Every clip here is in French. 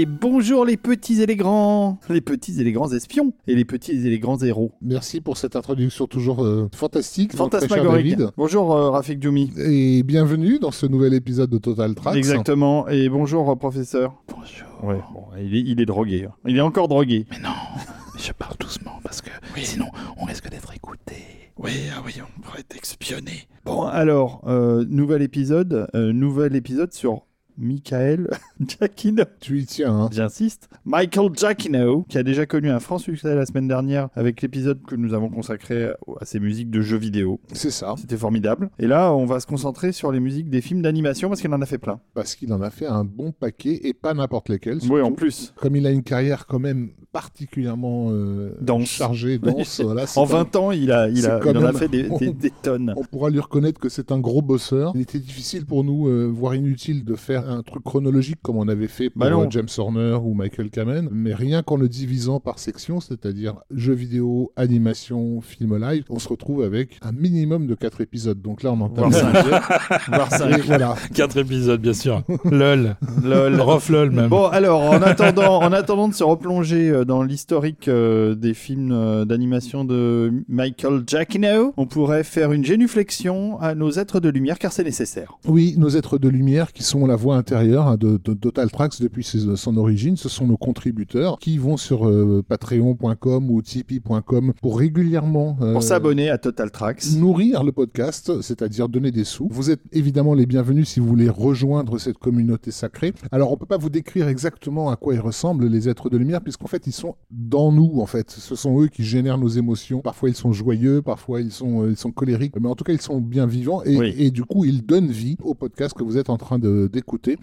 Et bonjour les petits et les grands, les petits et les grands espions, et les petits et les grands héros. Merci pour cette introduction toujours euh, fantastique. Fantasmagorique. David. Bonjour euh, Rafik Djoumi. Et bienvenue dans ce nouvel épisode de Total Tracks. Exactement. Et bonjour euh, professeur. Bonjour. Ouais, bon, il, est, il est drogué. hein. Il est encore drogué. Mais non, je parle doucement parce que sinon on risque d'être écouté. Oui, ah oui, on pourrait être espionné. Bon, alors, euh, nouvel épisode, euh, nouvel épisode sur Michael Giacchino. Tu y tiens, hein. J'insiste. Michael Giacchino, qui a déjà connu un franc succès la semaine dernière avec l'épisode que nous avons consacré à ses musiques de jeux vidéo. C'est ça. C'était formidable. Et là, on va se concentrer sur les musiques des films d'animation parce qu'il en a fait plein. Parce qu'il en a fait un bon paquet et pas n'importe lesquels. Oui, en plus. Comme il a une carrière quand même particulièrement euh, Dense. chargée, dense. voilà, En un- 20 ans, il, a, il, a, il en a fait des, des- des tonnes. On pourra lui reconnaître que c'est un gros bosseur. Il était difficile pour nous, euh, voire inutile, de faire un truc chronologique comme on avait fait pour Bah euh, James Horner ou Michael Kamen, mais rien qu'en le divisant par section, c'est-à-dire jeux vidéo, animation, film live, on se retrouve avec un minimum de 4 épisodes. Donc là, on entame Voire le cinq. cinquième. Voire cinq. Et voilà. Quatre épisodes, bien sûr. LOL. Lol. Rof LOL même. Bon, alors, en attendant, en attendant de se replonger euh, dans l'historique euh, des films d'animation de Michael Giacchino, on pourrait faire une génuflexion à nos êtres de lumière car c'est nécessaire. Oui, nos êtres de lumière qui sont la voix intérieure hein, de, de Total Tracks depuis ses- son origine, ce sont nos contributeurs qui vont sur euh, patreon.com ou tipeee.com pour régulièrement euh, Pour s'abonner à Total Tracks. nourrir le podcast, c'est-à-dire donner des sous. Vous êtes évidemment les bienvenus si vous voulez rejoindre cette communauté sacrée. Alors on peut pas vous décrire exactement à quoi ils ressemblent les êtres de lumière puisqu'en fait ils sont dans nous en fait. Ce sont eux qui génèrent nos émotions. Parfois ils sont joyeux, parfois ils sont euh, ils sont colériques, mais en tout cas ils sont bien vivants et, Oui. et du coup ils donnent vie au podcast que vous êtes en train de-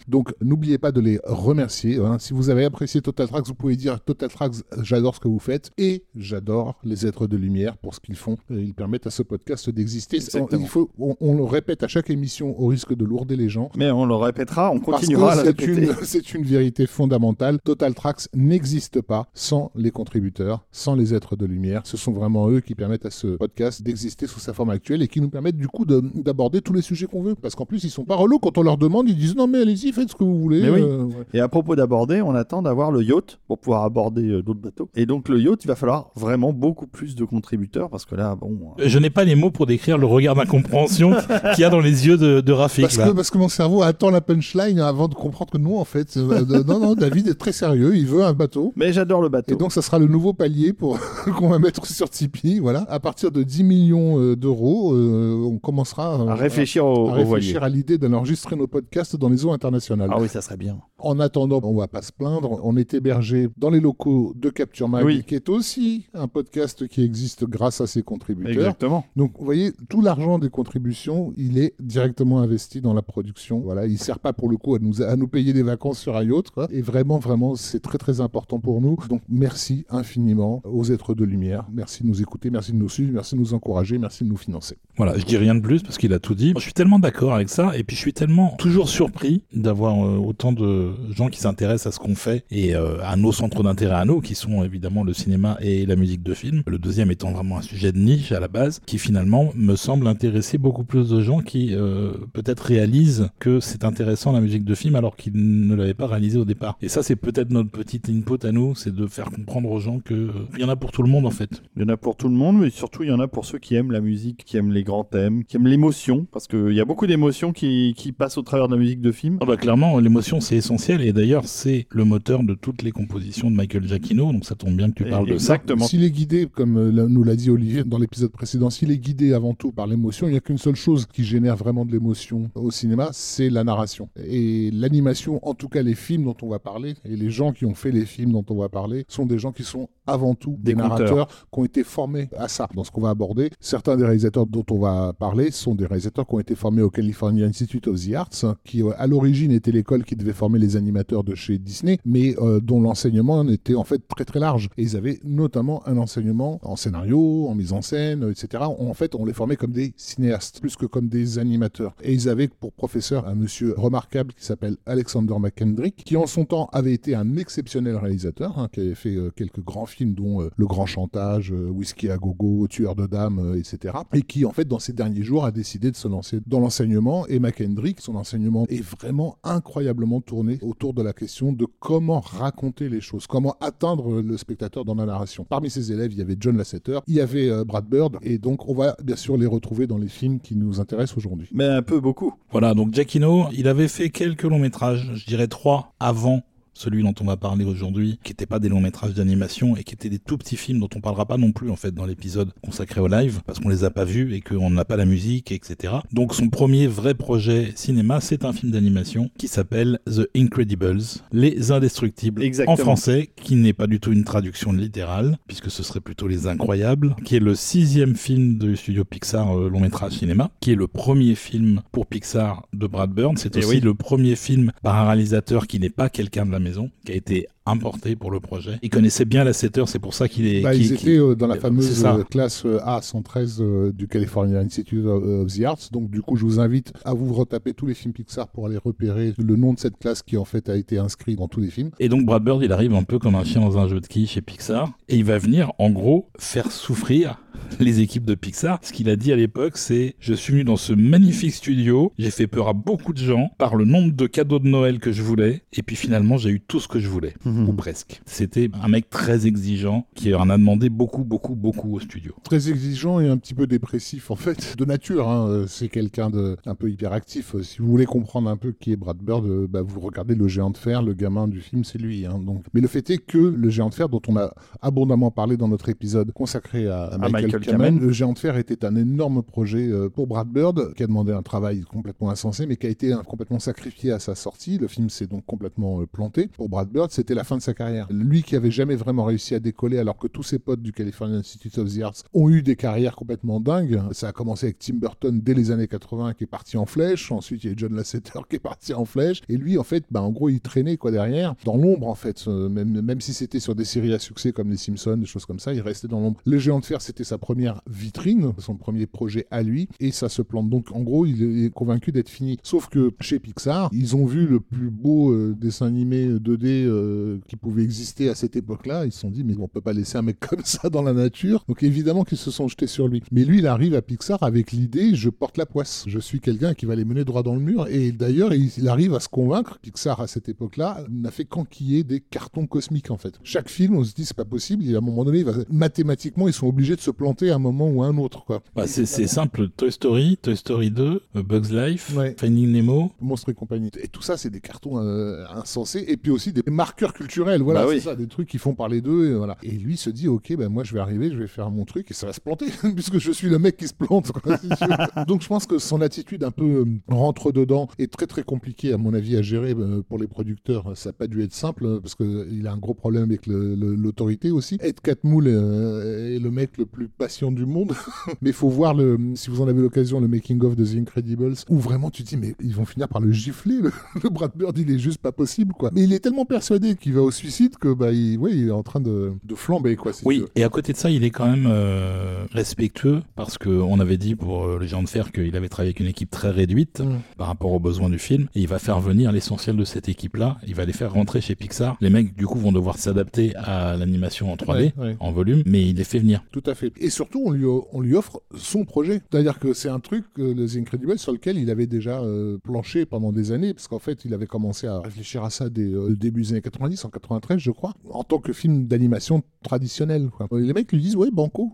Donc n'oubliez pas de les remercier. hein. Si vous avez apprécié Total Tracks, vous pouvez dire Total Tracks, j'adore ce que vous faites et j'adore les êtres de lumière pour ce qu'ils font. Ils permettent à ce podcast d'exister. Exactement. Il faut, on, on le répète à chaque émission au risque de lourder les gens. Mais on le répétera, on continuera c'est une, vérité fondamentale. Total Tracks n'existe pas sans les contributeurs, sans les êtres de lumière. Ce sont vraiment eux qui permettent à ce podcast d'exister sous sa forme actuelle et qui nous permettent du coup de- d'aborder tous les sujets qu'on veut. Parce qu'en plus, ils sont pas relous quand on leur demande, ils disent non mais allez-y, faites ce que vous voulez. Mais oui. Euh, ouais. Et à propos d'aborder, on attend d'avoir le yacht pour pouvoir aborder euh, d'autres bateaux. Et donc le yacht, il va falloir vraiment beaucoup plus de contributeurs parce que là, bon... euh, Je n'ai pas les mots pour décrire le regard d'incompréhension qu'il y a dans les yeux de, de Rafik. Parce là. que, parce que mon cerveau attend la punchline avant de comprendre que non, en fait. non, non, David est très sérieux, il veut un bateau. Mais j'adore le bateau. Et donc, ça sera le nouveau palier pour qu'on va mettre sur Tipeee. Voilà. À partir de 10 millions euh, d'euros, euh, on commencera euh, à réfléchir au, à au réfléchir à l'idée d'enregistrer nos podcasts dans les eaux internationales. Ah oui, ça serait bien. En attendant, on va pas se plaindre. On est hébergé dans les locaux de Capture Mag, Oui. qui est aussi un podcast qui existe grâce à ses contributeurs. Exactement. Donc, vous voyez, tout l'argent des contributions, il est directement investi dans la production. Voilà, il sert pas pour le coup à nous, à nous payer des vacances sur un yacht. quoi. Et vraiment, vraiment, c'est très, très important pour nous. Donc, merci infiniment aux êtres de lumière. Merci de nous écouter, merci de nous suivre, merci de nous encourager, merci de nous financer. Voilà, je dis rien de plus parce qu'il a tout dit. Je suis tellement d'accord avec ça et puis je suis tellement toujours surpris d'avoir euh, autant de gens qui s'intéressent à ce qu'on fait et euh, à nos centres d'intérêt à nous qui sont évidemment le cinéma et la musique de film. Le deuxième étant vraiment un sujet de niche à la base qui finalement me semble intéresser beaucoup plus de gens qui euh, peut-être réalisent que c'est intéressant la musique de film alors qu'ils ne l'avaient pas réalisé au départ. Et ça c'est peut-être notre petite input à nous, c'est de faire comprendre aux gens que il y en a pour tout le monde en fait. Il y en a pour tout le monde, mais surtout il y en a pour ceux qui aiment la musique, qui aiment les grands thèmes, qui aiment l'émotion, parce qu'il y a beaucoup d'émotions qui, qui passent au travers de la musique de film. Ah bah clairement, l'émotion c'est essentiel et d'ailleurs c'est le moteur de toutes les compositions de Michael Giacchino, donc ça tombe bien que tu parles de ça. Exactement. S'il est guidé, comme euh, nous l'a dit Olivier dans l'épisode précédent, s'il est guidé avant tout par l'émotion, il n'y a qu'une seule chose qui génère vraiment de l'émotion au cinéma, c'est la narration. Et l'animation, en tout cas les films dont on va parler, et les gens qui ont fait les films dont on va parler, sont des gens qui sont avant tout Des des, narrateurs qui ont été formés à ça. Dans ce qu'on va aborder, certains des réalisateurs dont on va parler sont des réalisateurs qui ont été formés au California Institute of the Arts, qui euh, à l'origine était l'école qui devait former les animateurs de chez Disney, mais euh, dont l'enseignement était en fait très très large. Et ils avaient notamment un enseignement en scénario, en mise en scène, etc. En fait, on les formait comme des cinéastes, plus que comme des animateurs. Et ils avaient pour professeur un monsieur remarquable qui s'appelle Alexander McKendrick, qui en son temps avait été un exceptionnel réalisateur, hein, qui avait fait euh, quelques grands films, dont euh, Le Grand Chantage, Whisky à Gogo, Tueur de Dames, etc. Et qui, en fait, dans ces derniers jours, a décidé de se lancer dans l'enseignement. Et McKendrick, son enseignement est vraiment incroyablement tourné autour de la question de comment raconter les choses, comment atteindre le spectateur dans la narration. Parmi ses élèves, il y avait John Lasseter, il y avait euh, Brad Bird, et donc on va bien sûr les retrouver dans les films qui nous intéressent aujourd'hui. Mais un peu beaucoup. Voilà, donc Giacchino, il avait fait quelques longs métrages, je dirais trois avant celui dont on va parler aujourd'hui, qui n'était pas des longs métrages d'animation et qui étaient des tout petits films dont on parlera pas non plus en fait dans l'épisode consacré au live parce qu'on les a pas vus et qu'on n'a pas la musique, etc. Donc son premier vrai projet cinéma, c'est un film d'animation qui s'appelle The Incredibles, Les Indestructibles Exactement. en français, qui n'est pas du tout une traduction littérale puisque ce serait plutôt Les Incroyables, qui est le sixième film du studio Pixar euh, long métrage cinéma, qui est le premier film pour Pixar de Brad Bird. C'est Eh aussi oui. le premier film par un réalisateur qui n'est pas quelqu'un de la maison, qui a été importé pour le projet. Il connaissait bien la 7 heures, c'est pour ça qu'il est. Bah, ils étaient euh, dans la fameuse ça. euh, classe euh, A113 euh, du California Institute of the Arts. Donc, du coup, je vous invite à vous retaper tous les films Pixar pour aller repérer le nom de cette classe qui, en fait, a été inscrit dans tous les films. Et donc Brad Bird, il arrive un peu comme un chien dans un jeu de quilles chez Pixar, et il va venir, en gros, faire souffrir les équipes de Pixar. Ce qu'il a dit à l'époque, c'est je suis venu dans ce magnifique studio, j'ai fait peur à beaucoup de gens par le nombre de cadeaux de Noël que je voulais, et puis finalement j'ai eu tout ce que je voulais, ou presque. C'était un mec très exigeant qui en a demandé beaucoup, beaucoup, beaucoup au studio. Très exigeant et un petit peu dépressif, en fait, de nature. hein. Euh, C'est quelqu'un de un peu hyperactif. Euh, Si vous voulez comprendre un peu qui est Brad Bird, euh, bah, vous regardez le géant de fer, le gamin du film, c'est lui. hein. Donc, mais le fait est que le géant de fer, dont on a abondamment parlé dans notre épisode consacré à, à Michael, Michael Kamen. le géant de fer était un énorme projet euh, pour Brad Bird, qui a demandé un travail complètement insensé, mais qui a été euh, complètement sacrifié à sa sortie. Le film s'est donc complètement euh, planté. Pour Brad Bird, c'était la fin de sa carrière. Lui qui avait jamais vraiment réussi à décoller, alors que tous ses potes du California Institute of the Arts ont eu des carrières complètement dingues. Ça a commencé avec Tim Burton dès les années 80, qui est parti en flèche. Ensuite, il y a John Lasseter qui est parti en flèche. Et lui, en fait, bah, en gros, il traînait quoi derrière, dans l'ombre, en fait. Euh, même, même si c'était sur des séries à succès comme les Simpsons, des choses comme ça, il restait dans l'ombre. Le géant de fer, c'était sa première vitrine, son premier projet à lui, et ça se plante. Donc, en gros, il est convaincu d'être fini. Sauf que chez Pixar, ils ont vu le plus beau euh, dessin animé 2D euh, qui pouvait exister à cette époque-là. Ils se sont dit, mais on peut pas laisser un mec comme ça dans la nature. Donc, évidemment qu'ils se sont jetés sur lui. Mais lui, il arrive à Pixar avec l'idée, je porte la poisse. Je suis quelqu'un qui va les mener droit dans le mur. Et d'ailleurs, il arrive à se convaincre. Pixar, à cette époque-là, n'a fait qu'enquiller des cartons cosmiques, en fait. Chaque film, on se dit, c'est pas possible. Et à un moment donné, va- mathématiquement, ils sont obligés de se planter à un moment ou à un autre, quoi. Bah, c'est c'est simple, Toy Story, Toy Story 2, euh, Bugs Life, Ouais. Finding Nemo. Monstres et compagnie. Et tout ça, c'est des cartons euh, insensés. Et puis aussi des marqueurs culturels. Voilà, Bah c'est oui. ça, des trucs qui font parler d'eux. Et, voilà. et lui se dit, ok, ben moi je vais arriver, je vais faire mon truc et ça va se planter, puisque je suis le mec qui se plante. quoi. Donc je pense que son attitude un peu euh, rentre dedans est très très compliquée à mon avis à gérer pour les producteurs. Ça n'a pas dû être simple parce qu'il a un gros problème avec le- le- l'autorité aussi. Ed Catmull est le mec le plus patient du monde. mais il faut voir, le, si vous en avez l'occasion, le making-of de The Incredibles, où vraiment tu te dis, mais ils vont finir par le gifler. Le, le Brad Bird, il est juste pas possible, quoi. Mais il est tellement persuadé qu'il va au suicide que, bah, il, ouais, il est en train de, de flamber, quoi. si Oui, et à côté de ça, il est quand même euh, respectueux parce que on avait dit pour euh, les gens de fer qu'il avait travaillé avec une équipe très réduite Mm. par rapport aux besoins du film et il va faire venir l'essentiel de cette équipe-là. Il va les faire rentrer chez Pixar. Les mecs, du coup, vont devoir s'adapter à l'animation en 3D, Ouais, ouais. en volume, mais il les fait venir. Tout à fait. Et surtout, on lui, offre son projet. C'est-à-dire que c'est un truc, euh, The Incredibles, sur lequel il avait déjà euh, planché pendant des années, parce qu'en fait, il avait commencé à réfléchir à ça dès euh, le début des années 90, en 93, je crois, en tant que film d'animation traditionnel. Et les mecs lui disent, ouais, banco.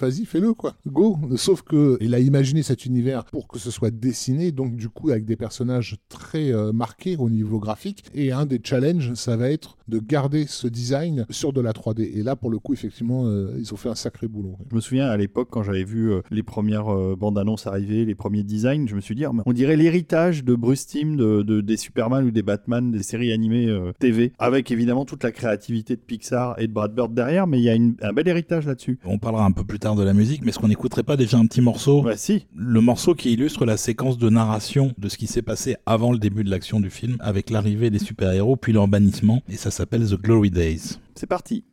Vas-y, fais-le, quoi. Go. Sauf que il a imaginé cet univers pour que ce soit dessiné, donc du coup avec des personnages très euh, marqués au niveau graphique. Et un des challenges, ça va être de garder ce design sur de la 3D. Et là, pour le coup, effectivement, euh, ils ont fait un sacré boulot. Je me souviens à l'époque quand j'avais vu euh, les premières euh, bandes annonces arriver, les premiers designs, je me suis dit, Ah, on dirait l'héritage de Bruce Timm, de, de- des Superman ou des Batman, des séries animées euh, TV, avec évidemment toute la créativité de Pixar et de Brad Bird derrière, mais il y a une- un bel héritage là-dessus. On parlera un peu plus tard de la musique, mais est-ce qu'on n'écouterait pas déjà un petit morceau Ouais, si. Le morceau qui illustre la séquence de narration de ce qui s'est passé avant le début de l'action du film, avec l'arrivée des super-héros puis leur bannissement, et ça s'appelle The Glory Days. C'est parti.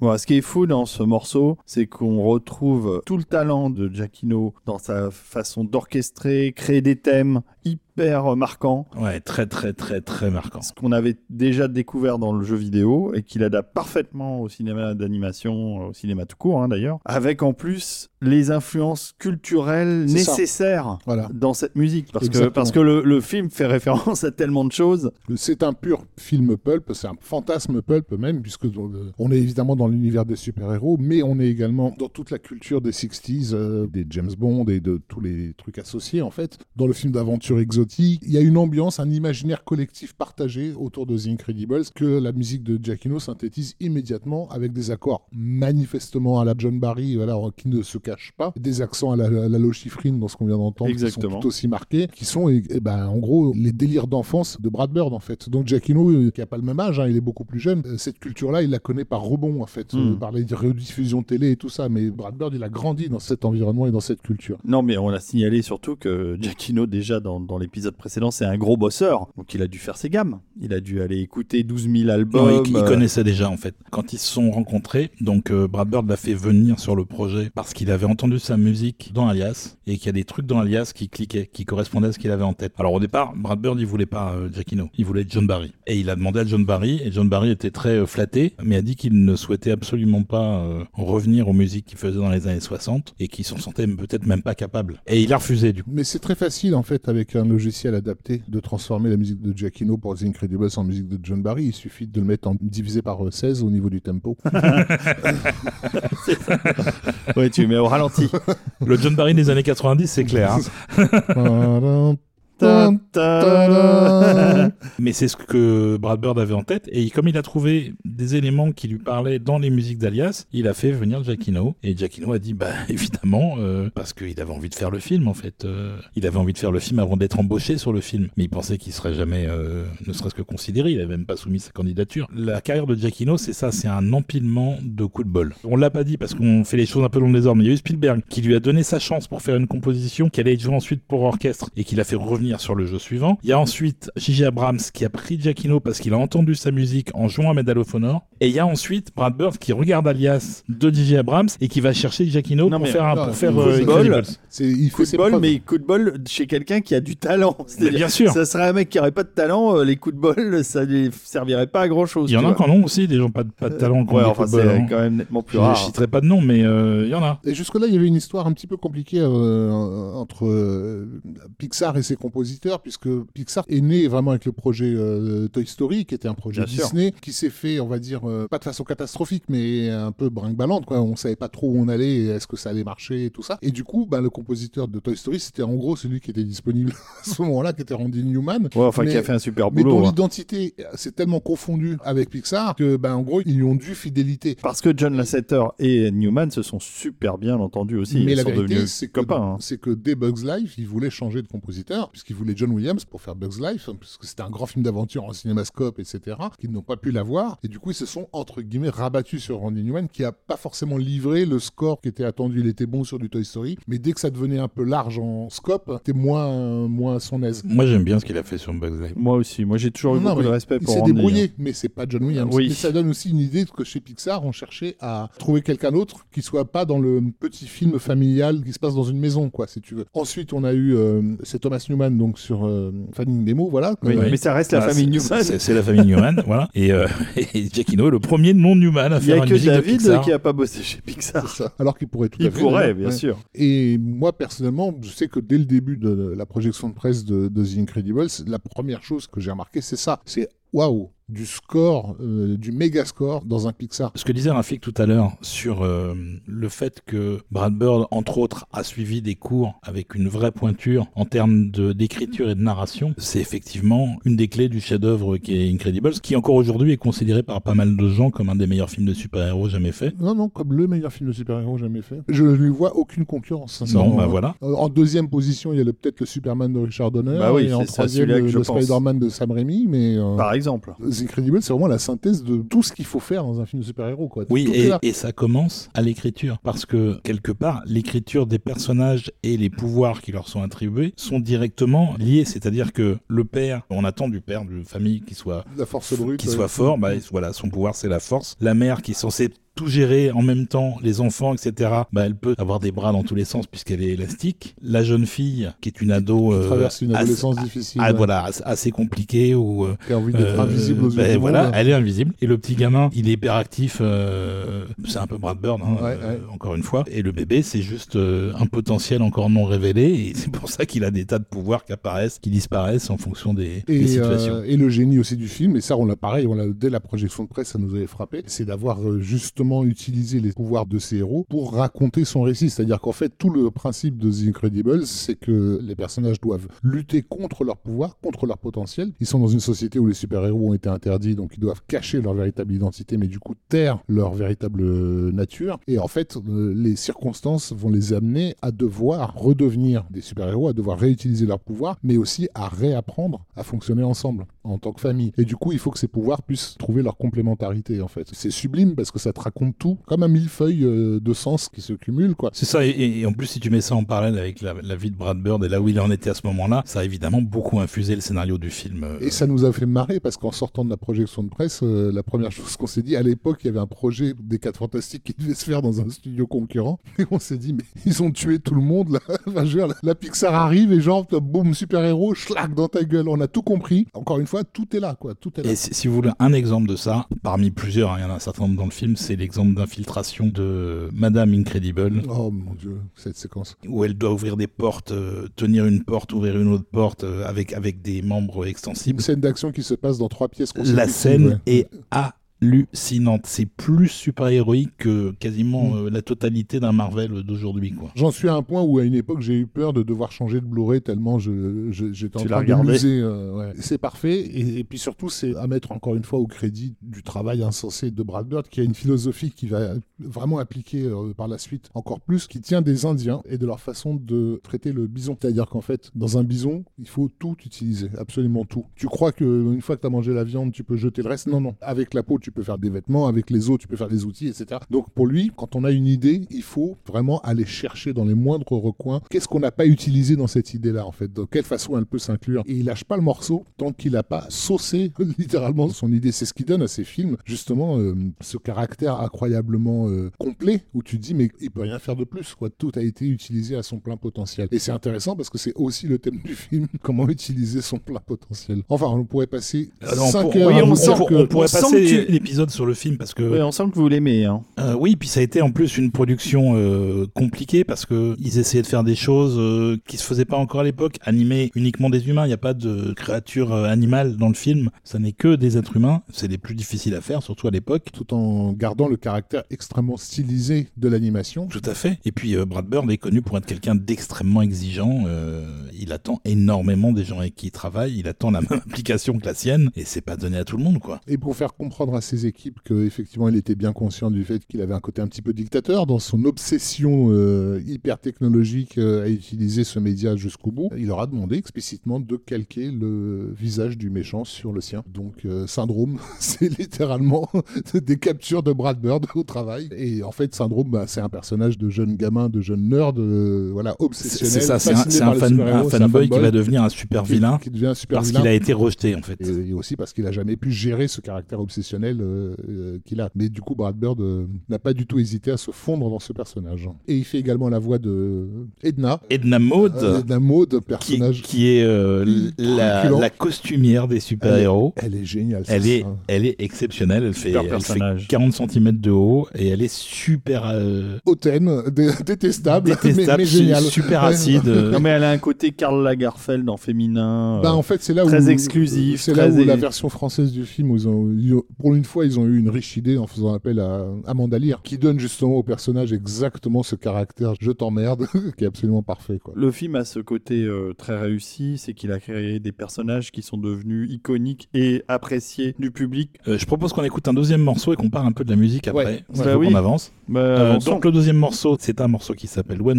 Bon, ce qui est fou dans ce morceau, c'est qu'on retrouve tout le talent de Giacchino dans sa façon d'orchestrer, créer des thèmes hyper marquants. Ouais, très très très très marquant. Ce qu'on avait déjà découvert dans le jeu vidéo et qu'il adapte parfaitement au cinéma d'animation, au cinéma tout court hein, d'ailleurs, avec en plus les influences culturelles C'est nécessaires Voilà. dans cette musique. Parce que, parce que le, le film fait référence à tellement de choses. C'est un pur film pulp, c'est un fantasme pulp même, puisque euh, on est évidemment dans l'univers des super-héros, mais on est également dans toute la culture des 60s, euh, des James Bond et de tous les trucs associés en fait. Dans le film d'aventure exotique, il y a une ambiance, un imaginaire collectif partagé autour de The Incredibles que la musique de Giacchino synthétise immédiatement avec des accords manifestement à la John Barry, voilà, qui ne se cachent pas, des accents à la, à la dans ce qu'on vient d'entendre, qui sont tout aussi marqués, qui sont eh, eh ben, en gros les délires d'enfance de Brad Bird en fait. Donc Giacchino, euh, qui a pas le même âge, hein, il est beaucoup plus jeune, euh, cette culture-là, il la connaît par rebond en fait, Mm. euh, par les rediffusions télé et tout ça, mais Brad Bird, il a grandi dans cet environnement et dans cette culture. Non, mais on a signalé surtout que Giacchino, déjà dans, dans l'épisode précédent, c'est un gros bosseur. Donc il a dû faire ses gammes. Il a dû aller écouter 12 000 albums. Non, il, il euh, connaissait déjà en fait. Quand ils se sont rencontrés, donc euh, Brad Bird l'a fait venir sur le projet parce qu'il avait entendu sa musique dans Alias et qu'il y a des trucs dans Alias qui cliquaient, qui correspondaient à ce qu'il avait en tête. Alors au départ, Brad Bird il voulait pas euh, Giacchino, il voulait John Barry. Et il a demandé à John Barry et John Barry était très euh, flatté, mais a dit qu'il ne souhaitait absolument pas euh, revenir aux musiques qu'il faisait dans les années 60 et qu'il s'en sentait peut-être même pas capable. Et il a refusé du coup. Mais c'est très facile en fait avec un logiciel adapté de transformer la musique de Giacchino pour The Incredibles en musique de John Barry. Il suffit de le mettre en divisé par euh, 16 au niveau du tempo. Ouais, tu mets au ralenti. Le John Barry des années 90, c'est clair. hein. Ta- ta- Mais c'est ce que Brad Bird avait en tête. Et comme il a trouvé des éléments qui lui parlaient dans les musiques d'Alias, il a fait venir Giacchino. Et Giacchino a dit, bah évidemment, euh, parce qu'il avait envie de faire le film en fait. Euh, il avait envie de faire le film avant d'être embauché sur le film. Mais il pensait qu'il serait jamais, euh, ne serait-ce que considéré. Il avait même pas soumis sa candidature. La carrière de Giacchino, c'est ça, c'est un empilement de coups de bol. On l'a pas dit parce qu'on fait les choses un peu dans le désordre. Mais il y a eu Spielberg qui lui a donné sa chance pour faire une composition qui allait être jouée ensuite pour orchestre et qui l'a fait revenir sur le jeu suivant. Il y a ensuite J.J. Abrams qui a pris Giacchino parce qu'il a entendu sa musique en jouant à Medal of Honor. Et il y a ensuite Brad Bird qui regarde Alias de J.J. Abrams et qui va chercher Giacchino Non, pour mais- faire, un- non, pour faire coup euh, de bol. Il Coup fait de ses bol, mais coup de bol chez quelqu'un qui a du talent. C'est-à-dire, bien sûr. Ça serait un mec qui aurait pas de talent, euh, les coups de bol, ça ne servirait pas à grand chose. Il y en a qui en ont aussi, des gens pas de, pas de talent. qui ont Ouais, des enfin, coups de c'est bol, hein. quand même nettement plus Je rare. je citerai pas de nom, mais euh, il y en a. Et jusque-là, il y avait une histoire un petit peu compliquée euh, entre euh, Pixar et ses compositeurs, puisque Pixar est né vraiment avec le projet euh, Toy Story, qui était un projet Bien sûr. Disney, qui s'est fait, on va dire, euh, pas de façon catastrophique, mais un peu brinque-ballante, quoi. On savait pas trop où on allait, est-ce que ça allait marcher, et tout ça. Et du coup, ben, le compositeur de Toy Story, c'était en gros celui qui était disponible à ce moment-là, qui était Randy Newman. Ouais, enfin, Mais- qui a fait un super Mais boulot. dont hein. l'identité s'est tellement confondue avec Pixar que, ben, en gros, ils lui ont dû fidélité. Parce que John Lasseter et Newman se sont super bien entendus aussi. Mais Ils la sont vérité, c'est que, hein. c'est que dès Bugs Life, il voulait changer de compositeur, puisqu'il voulait John Williams pour faire Bugs Life, hein, puisque c'était un grand film d'aventure en cinémascope, etc., qu'ils n'ont pas pu l'avoir. Et du coup, ils se sont, entre guillemets, rabattus sur Randy Newman, qui a pas forcément livré le score qui était attendu. Il était bon sur du Toy Story, mais dès que ça devenait un peu large en scope, c'était moins, moins à son aise. Moi, j'aime bien ce qu'il a fait sur Bugs Life. Moi aussi. Moi, j'ai toujours eu Non, beaucoup de respect Il pour s'est Randy. débrouillé, mais c'est pas John Williams. Oui. Mais ça donne aussi une idée que chez Pixar, on cherchait à trouver quelqu'un d'autre qui soit pas dans le petit film familial qui se passe dans une maison, quoi, si tu veux. Ensuite, on a eu, euh, c'est Thomas Newman, donc sur euh, Finding Nemo, voilà. Oui, Euh, mais ça reste la Ah, famille Newman. C'est la famille Newman, voilà. Et, euh, et Giacchino est le premier non Newman à Il n'y faire a une que musique de David Pixar. qui a pas bossé chez Pixar. ça. Alors qu'il pourrait tout à Il fait. pourrait, d'ailleurs, bien ouais. sûr. Et moi, personnellement, je sais que dès le début de la projection de presse de, de The Incredibles, la première chose que j'ai remarqué, c'est ça. C'est waouh, du score, euh, du méga score dans un Pixar. Ce que disait Rafik tout à l'heure sur euh, le fait que Brad Bird, entre autres, a suivi des cours avec une vraie pointure en termes d'écriture et de narration, c'est effectivement une des clés du chef-d'œuvre qui est Incredibles, qui encore aujourd'hui est considéré par pas mal de gens comme un des meilleurs films de super-héros jamais fait. Non, non, comme le meilleur film de super-héros jamais fait. Je ne lui vois aucune concurrence. Non, bah voilà. Euh, En deuxième position, il y a peut-être le Superman de Richard Donner. Bah oui, et en ça, troisième, le, le. Spider-Man de Sam Raimi. Mais euh, Par exemple. Incredibles, c'est vraiment la synthèse de tout ce qu'il faut faire dans un film de super-héros. quoi. Oui, et, ça commence à l'écriture. Parce que, quelque part, l'écriture des personnages et les pouvoirs qui leur sont attribués sont directement liés. C'est-à-dire que le père, on attend du père de famille qui soit La force brute. qui soit fort, bah voilà, son pouvoir c'est la force. La mère qui est censée tout gérer en même temps, les enfants, etc. Bah, elle peut avoir des bras dans tous les sens puisqu'elle est élastique. La jeune fille, qui est une ado, Qui traverse une assez- adolescence difficile. ah, ouais. voilà, assez- compliquée ou euh, Qui a envie d'être euh, invisible aux yeux ben du voilà, monde. elle est invisible. Et le petit gamin, il est hyperactif. euh, c'est un peu Brad Bird, hein, Ouais, euh, ouais. encore une fois. Et le bébé, c'est juste euh, un potentiel encore non révélé. Et c'est pour ça qu'il a des tas de pouvoirs qui apparaissent, qui disparaissent en fonction des, des situations. euh, et le génie aussi du film, et ça on l'a pareil, on l'a dès la projection de presse, ça nous avait frappé, c'est d'avoir euh, utilisé les pouvoirs de ces héros pour raconter son récit. C'est-à-dire qu'en fait, tout le principe de The Incredibles, c'est que les personnages doivent lutter contre leur pouvoir, contre leur potentiel. Ils sont dans une société où les super-héros ont été interdits, donc ils doivent cacher leur véritable identité, mais du coup taire leur véritable nature. Et en fait, euh, les circonstances vont les amener à devoir redevenir des super-héros, à devoir réutiliser leur pouvoir, mais aussi à réapprendre à fonctionner ensemble en tant que famille. Et du coup, il faut que ces pouvoirs puissent trouver leur complémentarité en fait. C'est sublime parce que ça te raconte tout, comme un millefeuille euh, de sens qui se cumule quoi. C'est ça, et, et en plus, si tu mets ça en parallèle avec la, la vie de Brad Bird et là où il en était à ce moment-là, ça a évidemment beaucoup infusé le scénario du film. euh, Et ça nous a fait marrer parce qu'en sortant de la projection de presse, euh, la première chose qu'on s'est dit, à l'époque, il y avait un projet des 4 Fantastiques qui devait se faire dans un studio concurrent. Et on s'est dit, mais ils ont tué tout le monde là. Enfin, je veux dire, la, la Pixar arrive et genre, boum, super-héros, schlag dans ta gueule. On a tout compris. Encore une fois, tout est là quoi. Tout est là. Et si, si vous voulez un exemple de ça, parmi plusieurs, hein, il y en a un certain nombre dans le film, c'est l'exemple d'infiltration de Madame Incredible, Oh mon dieu, cette séquence. où elle doit ouvrir des portes, euh, tenir une porte, ouvrir une autre porte euh, avec, avec des membres Une extensibles. scène d'action qui se passe dans trois pièces La scène ouais. est hallucinante. C'est plus super-héroïque que quasiment Mm. euh, la totalité d'un Marvel d'aujourd'hui. quoi. J'en suis à un point où à une époque j'ai eu peur de devoir changer de Blu-ray tellement je, je- j'étais en Tu train de l'user. euh, ouais. C'est parfait et, et puis surtout c'est à mettre encore une fois au crédit du travail insensé de Brad Bird qui a une philosophie qui va vraiment appliquer euh, par la suite encore plus, qui tient des Indiens et de leur façon de traiter le bison. C'est-à-dire qu'en fait dans un bison il faut tout utiliser, absolument tout. Tu crois que une fois que tu as mangé la viande tu peux jeter le reste? Non non. Avec la peau tu peux faire des vêtements, avec les os tu peux faire des outils, etc. Donc pour lui quand on a une idée il faut vraiment aller chercher dans les moindres recoins qu'est-ce qu'on n'a pas utilisé dans cette idée-là, en fait, de quelle façon elle peut s'inclure. Et il lâche pas le morceau tant qu'il n'a pas saucé littéralement son idée. C'est ce qui donne à ces films, justement, euh, ce caractère incroyablement euh, complet où tu te dis, mais il peut rien faire de plus, quoi. Tout a été utilisé à son plein potentiel. Et c'est intéressant parce que c'est aussi le thème du film, comment utiliser son plein potentiel. Enfin, on pourrait passer Alors, on 5 pour- heures on pourrait passer l'épisode sur le film parce que Ouais, on sent que vous l'aimez. Hein. Euh, oui, puis ça a été en plus une production euh, compliquée parce que ils essayaient de faire des choses euh, qui se faisaient pas encore à l'époque, animer uniquement des humains. Il n'y a pas de créatures euh, animales dans le film. Ça n'est que des êtres humains. C'est les plus difficiles à faire, surtout à l'époque. tout en gardant le caractère extrêmement stylisé de l'animation. Tout à fait. Et puis euh, Brad Bird est connu pour être quelqu'un d'extrêmement exigeant. Euh, il attend énormément des gens avec qui il travaille. Il attend la même application que la sienne, et c'est pas donné à tout le monde, quoi. Et pour faire comprendre à ses équipes qu'effectivement il était bien conscient du fait qu'il avait un côté un petit peu dictateur dans son obsession euh, hyper technologique euh, à utiliser ce média jusqu'au bout, il leur a demandé explicitement de calquer le visage du méchant sur le sien. Donc euh, Syndrome, c'est littéralement des captures de Brad Bird au travail. Et en fait Syndrome, bah, c'est un personnage de jeune gamin, de jeune nerd, voilà, obsessionnel. c'est ça, c'est un, fan- fanboy qui va devenir un super qui- vilain qui devient un super parce qu'il a été rejeté, en fait. Et, et aussi parce qu'il a jamais pu gérer ce caractère obsessionnel euh, euh, qu'il a. Mais du coup, Brad Bird euh, n'a pas du tout hésité à se fondre dans ce personnage. Et il fait également la voix de Edna. Edna Mode. Euh, Edna Maud, qui, personnage. qui est euh, la, costumière des super-héros. Elle est géniale. Elle est, ça. elle est exceptionnelle. Elle fait, Super elle fait personnage. 40 cm de haut et elle est super euh, hautaine, dé- détestable, détestable, mais, su- géniale. super acide. Non, mais elle a un côté Karl Lagerfeld en féminin. euh, Bah, en fait, c'est là très où exclusif, C'est là où la version française du film, pour une fois, ils ont eu une riche idée en faisant appel à Amanda Lear, qui donne justement au personnage exactement ce caractère "je t'emmerde", qui est absolument parfait, quoi. Le film a ce côté euh, très réussi, c'est qu'il a créé des personnages qui sont devenus iconiques et appréciés du public. euh, je propose qu'on écoute un deuxième morceau et qu'on parle un peu de la musique après. Ouais, Il bah oui. qu'on avance. Bah, Euh, donc le deuxième morceau, c'est un morceau qui s'appelle 100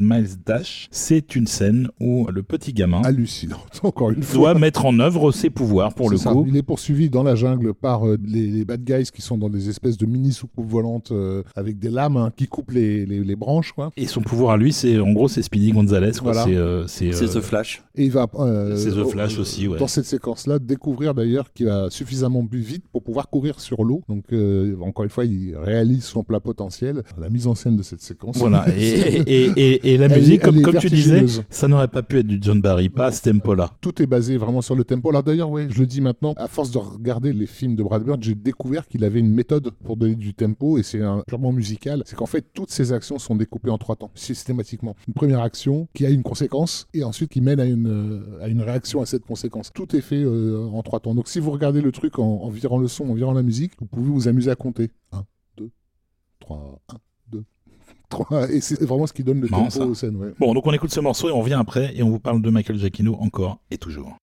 Miles Dash. C'est une scène où le petit gamin Hallucinant, encore une fois. doit mettre en œuvre ses pouvoirs pour le ça. coup. Il est poursuivi dans la jungle par euh, les les, bad guys qui sont dans des espèces de mini soucoupes volantes euh, avec des lames hein, qui coupent les, les, branches. Quoi. Et son pouvoir à lui, c'est en gros, c'est Speedy Gonzalez. Voilà. C'est The Flash. Et il va. c'est The Flash aussi, ouais. Dans cette séquence-là, découvrir d'ailleurs qu'il va suffisamment plus vite pour pouvoir courir sur l'eau. Donc, encore une fois, il réalise son plat potentiel. La mise en scène de cette séquence. Voilà. et, et, et, la musique, comme, comme tu disais, ça n'aurait pas pu être du John Barry, pas à ce tempo-là. Tout est basé vraiment sur le tempo. Alors d'ailleurs, oui, je le dis maintenant, à force de regarder les films de Brad Bird, j'ai découvert qu'il avait une méthode pour donner du tempo et c'est purement musical. C'est qu'en fait, toutes ces actions sont découpées en trois temps, systématiquement. Une première action qui a une conséquence et ensuite qui mène à une, euh, à une réaction à cette conséquence. Tout est fait euh, en trois temps. Donc si vous regardez le truc en, en virant le son, en virant la musique, vous pouvez vous amuser à compter. 1, 2, 3, 1, et c'est vraiment ce qui donne le tempo aux scènes. Bon, donc on écoute ce morceau et on revient après et on vous parle de Michael Giacchino encore et toujours.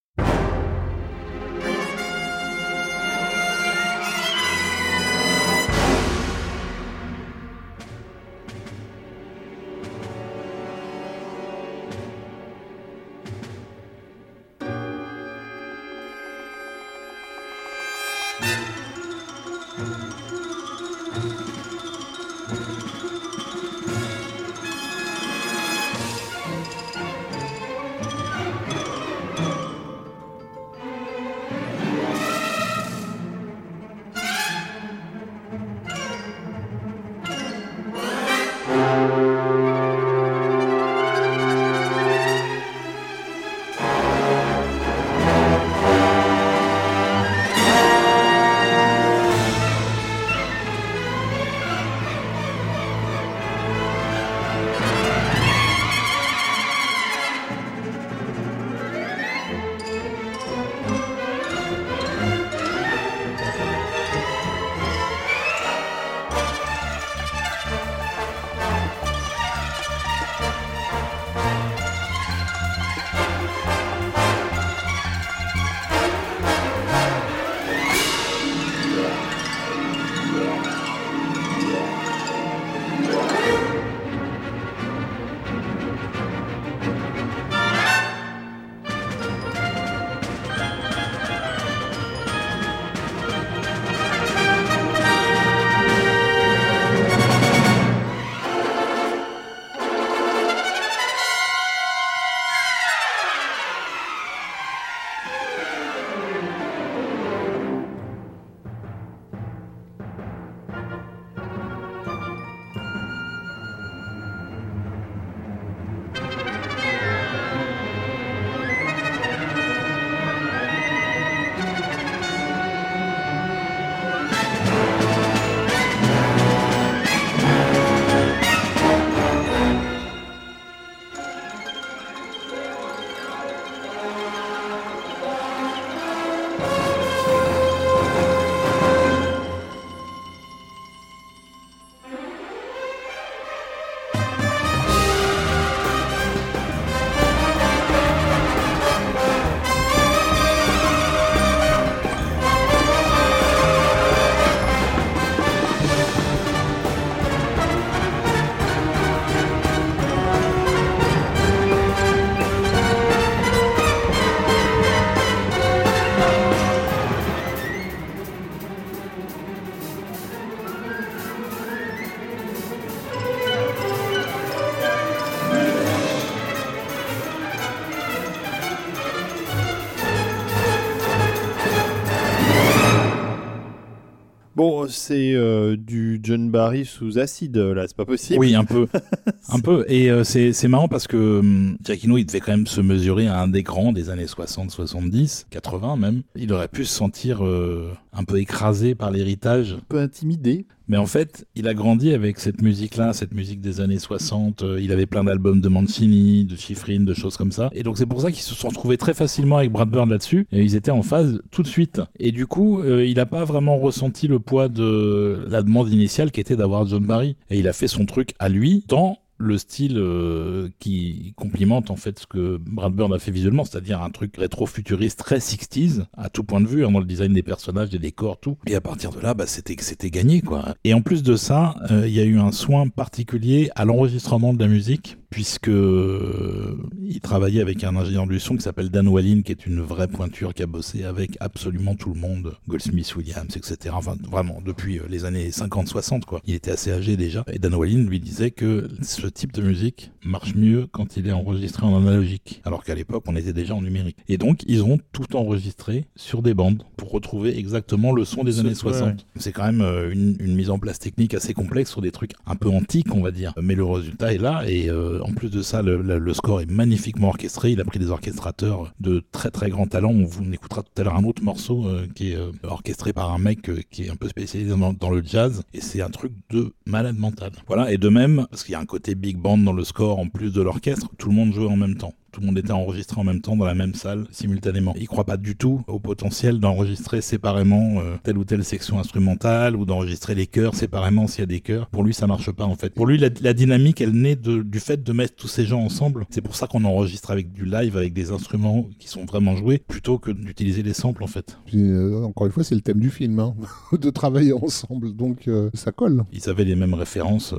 C'est euh, du John Barry sous acide, là, c'est pas possible. Oui, un peu. un peu. Et euh, c'est marrant parce que hum, Giacchino, il devait quand même se mesurer à un des grands des années 60, 70, 80 même. Il aurait pu se sentir euh, un peu écrasé par l'héritage. Un peu intimidé. Mais en fait, il a grandi avec cette musique-là, cette musique des années 60. il avait plein d'albums de Mancini, de Schifrin, de choses comme ça. Et donc c'est pour ça qu'ils se sont retrouvés très facilement avec Brad là-dessus. Et ils étaient en phase tout de suite. Et du coup, il n'a pas vraiment ressenti le poids de la demande initiale qui était d'avoir John Barry. Et il a fait son truc à lui dans le style euh, qui complimente en fait ce que Brad Bird a fait visuellement, c'est-à-dire un truc rétro-futuriste très 60s à tout point de vue, hein, dans le design des personnages, des décors, tout. Et à partir de là, bah, c'était c'était gagné quoi. Et en plus de ça, euh, il y a eu un soin particulier à l'enregistrement de la musique puisque euh, il travaillait avec un ingénieur du son qui s'appelle Dan Wallin, qui est une vraie pointure, qui a bossé avec absolument tout le monde, Goldsmith, Williams, etc. Enfin, vraiment, depuis les années 50-60, quoi. Il était assez âgé déjà. Et Dan Wallin lui disait que ce type de musique marche mieux quand il est enregistré en analogique, alors qu'à l'époque, on était déjà en numérique. Et donc, ils ont tout enregistré sur des bandes pour retrouver exactement le son des années 60. C'est quand même euh, une, une, mise en place technique assez complexe sur des trucs un peu antiques, on va dire. Mais le résultat est là et en plus de ça, le, score est magnifiquement orchestré. Il a pris des orchestrateurs de très très grand talent. On vous écoutera tout à l'heure un autre morceau euh, qui est euh, orchestré par un mec euh, qui est un peu spécialisé dans, le jazz. Et c'est un truc de malade mental. Voilà. Et de même, parce qu'il y a un côté big band dans le score en plus de l'orchestre, tout le monde joue en même temps tout le monde était enregistré en même temps dans la même salle simultanément. Il croit pas du tout au potentiel d'enregistrer séparément euh, telle ou telle section instrumentale ou d'enregistrer les chœurs séparément s'il y a des chœurs. Pour lui, ça marche pas en fait. Pour lui, la, dynamique, elle naît du fait de mettre tous ces gens ensemble. C'est pour ça qu'on enregistre avec du live, avec des instruments qui sont vraiment joués, plutôt que d'utiliser les samples en fait. Puis, euh, encore une fois, c'est le thème du film, hein, de travailler ensemble, donc euh, ça colle. Ils avaient les mêmes références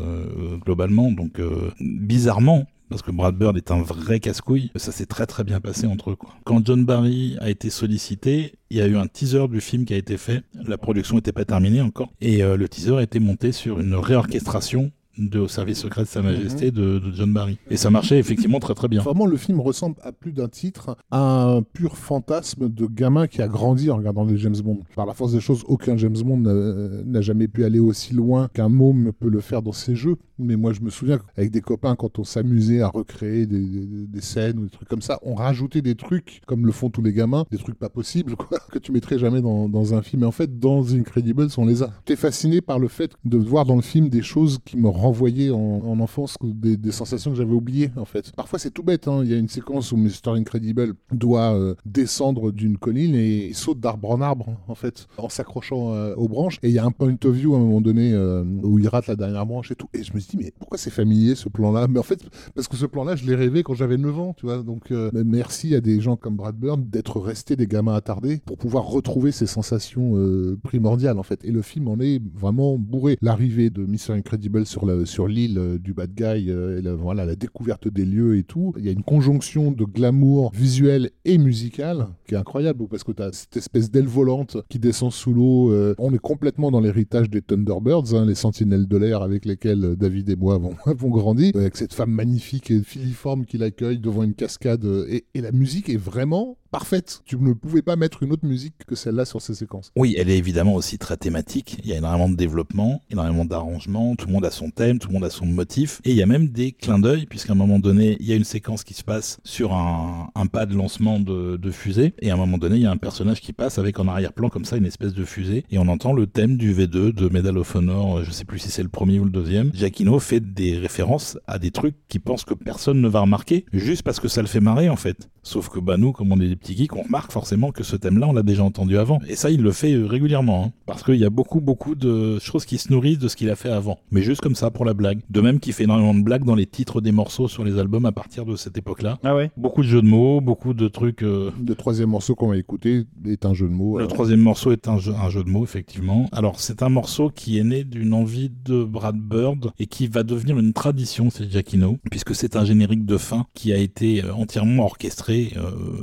globalement, donc bizarrement, parce que Brad Bird est un vrai casse-couille. Ça s'est très très bien passé entre eux. Quoi. Quand John Barry a été sollicité, il y a eu un teaser du film qui a été fait. La production n'était pas terminée encore. Et euh, le teaser a été monté sur une réorchestration de Au service secret de Sa Majesté de, John Barry. Et ça marchait effectivement très très bien. Vraiment, le film ressemble à plus d'un titre à un pur fantasme de gamin qui a grandi en regardant les James Bond. Par la force des choses, aucun James Bond n'a jamais pu aller aussi loin qu'un môme peut le faire dans ses jeux. Mais moi, je me souviens avec des copains, quand on s'amusait à recréer des, scènes ou des trucs comme ça, on rajoutait des trucs, comme le font tous les gamins, des trucs pas possibles, quoi, que tu mettrais jamais dans, un film. Et en fait, dans Incredibles, on les a. T'es fasciné par le fait de voir dans le film des choses qui me renvoyer en, enfance des, sensations que j'avais oubliées en fait. Parfois c'est tout bête, hein. il y a une séquence où Mr. Incredible doit euh, descendre d'une colline et il saute d'arbre en arbre en fait, en s'accrochant euh, aux branches. Et il y a un point of view à un moment donné euh, où il rate la dernière branche et tout. Et je me suis dit mais pourquoi c'est familier ce plan-là? Mais en fait parce que ce plan-là je l'ai rêvé quand j'avais 9 ans, tu vois. Donc merci à des gens comme Brad Bird d'être restés des gamins attardés pour pouvoir retrouver ces sensations primordiales en fait. Et le film en est vraiment bourré. L'arrivée de Mr. Incredible sur la sur l'île euh, du bad guy, euh, la, voilà, la découverte des lieux et tout. Il y a une conjonction de glamour visuel et musical qui est incroyable parce que tu as cette espèce d'aile volante qui descend sous l'eau. Euh, on est complètement dans l'héritage des Thunderbirds, hein, les sentinelles de l'air avec lesquelles David et moi avons, avons grandi, avec cette femme magnifique et filiforme qui l'accueille devant une cascade. Et, et la musique est vraiment parfaite. Tu ne pouvais pas mettre une autre musique que celle-là sur ces séquences. Oui, elle est évidemment aussi très thématique. Il y a énormément de développement, énormément d'arrangements. Tout le monde a son thème, tout le monde a son motif. Et il y a même des clins d'œil, puisqu'à un moment donné, il y a une séquence qui se passe sur un, pas de lancement de, fusée. Et à un moment donné, il y a un personnage qui passe avec en arrière-plan comme ça une espèce de fusée. Et on entend le thème du V2 de Medal of Honor. Je sais plus si c'est le premier ou le deuxième. Giacchino fait des références à des trucs qui pensent que personne ne va remarquer, juste parce que ça le fait marrer en fait. Sauf que bah nous, comme on est des petits geeks, on remarque forcément que ce thème-là, on l'a déjà entendu avant. Et ça, il le fait euh, régulièrement. Hein. parce qu'il y a beaucoup, beaucoup de choses qui se nourrissent de ce qu'il a fait avant. Mais juste comme ça, pour la blague. De même qu'il fait énormément de blagues dans les titres des morceaux sur les albums à partir de cette époque-là. Ah ouais Beaucoup de jeux de mots, beaucoup de trucs... Euh, le troisième morceau qu'on va écouter est un jeu de mots. Le troisième morceau est un jeu, un jeu de mots, effectivement. Alors, c'est un morceau qui est né d'une envie de Brad Bird et qui va devenir une tradition, c'est Giacchino, puisque c'est un générique de fin qui a été euh, entièrement orchestré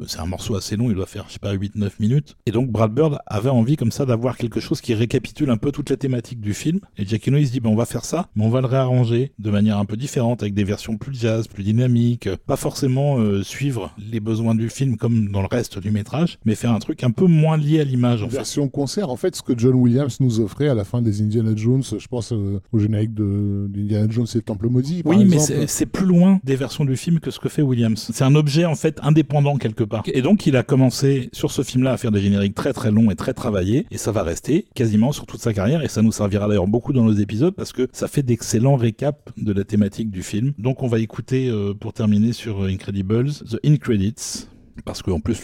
c'est un morceau assez long, il doit faire, je sais pas, 8-9 minutes. Et donc Brad Bird avait envie comme ça d'avoir quelque chose qui récapitule un peu toute la thématique du film. Et Giacchino, il se dit, ben, on va faire ça, mais on va le réarranger de manière un peu différente, avec des versions plus jazz, plus dynamiques, pas forcément euh, suivre les besoins du film comme dans le reste du métrage, mais faire un truc un peu moins lié à l'image. En version concert, en fait, ce que John Williams nous offrait à la fin des Indiana Jones, je pense euh, au générique d'Indiana Jones et le Temple Maudit. oui, mais c'est plus loin des versions du film que ce que fait Williams. C'est un objet en fait indépendant quelque part. Et donc il a commencé sur ce film-là à faire des génériques très très longs et très travaillés, et ça va rester quasiment sur toute sa carrière, et ça nous servira d'ailleurs beaucoup dans nos épisodes parce que ça fait d'excellents récaps de la thématique du film. Donc on va écouter euh, pour terminer sur Incredibles The Incredits parce qu'en plus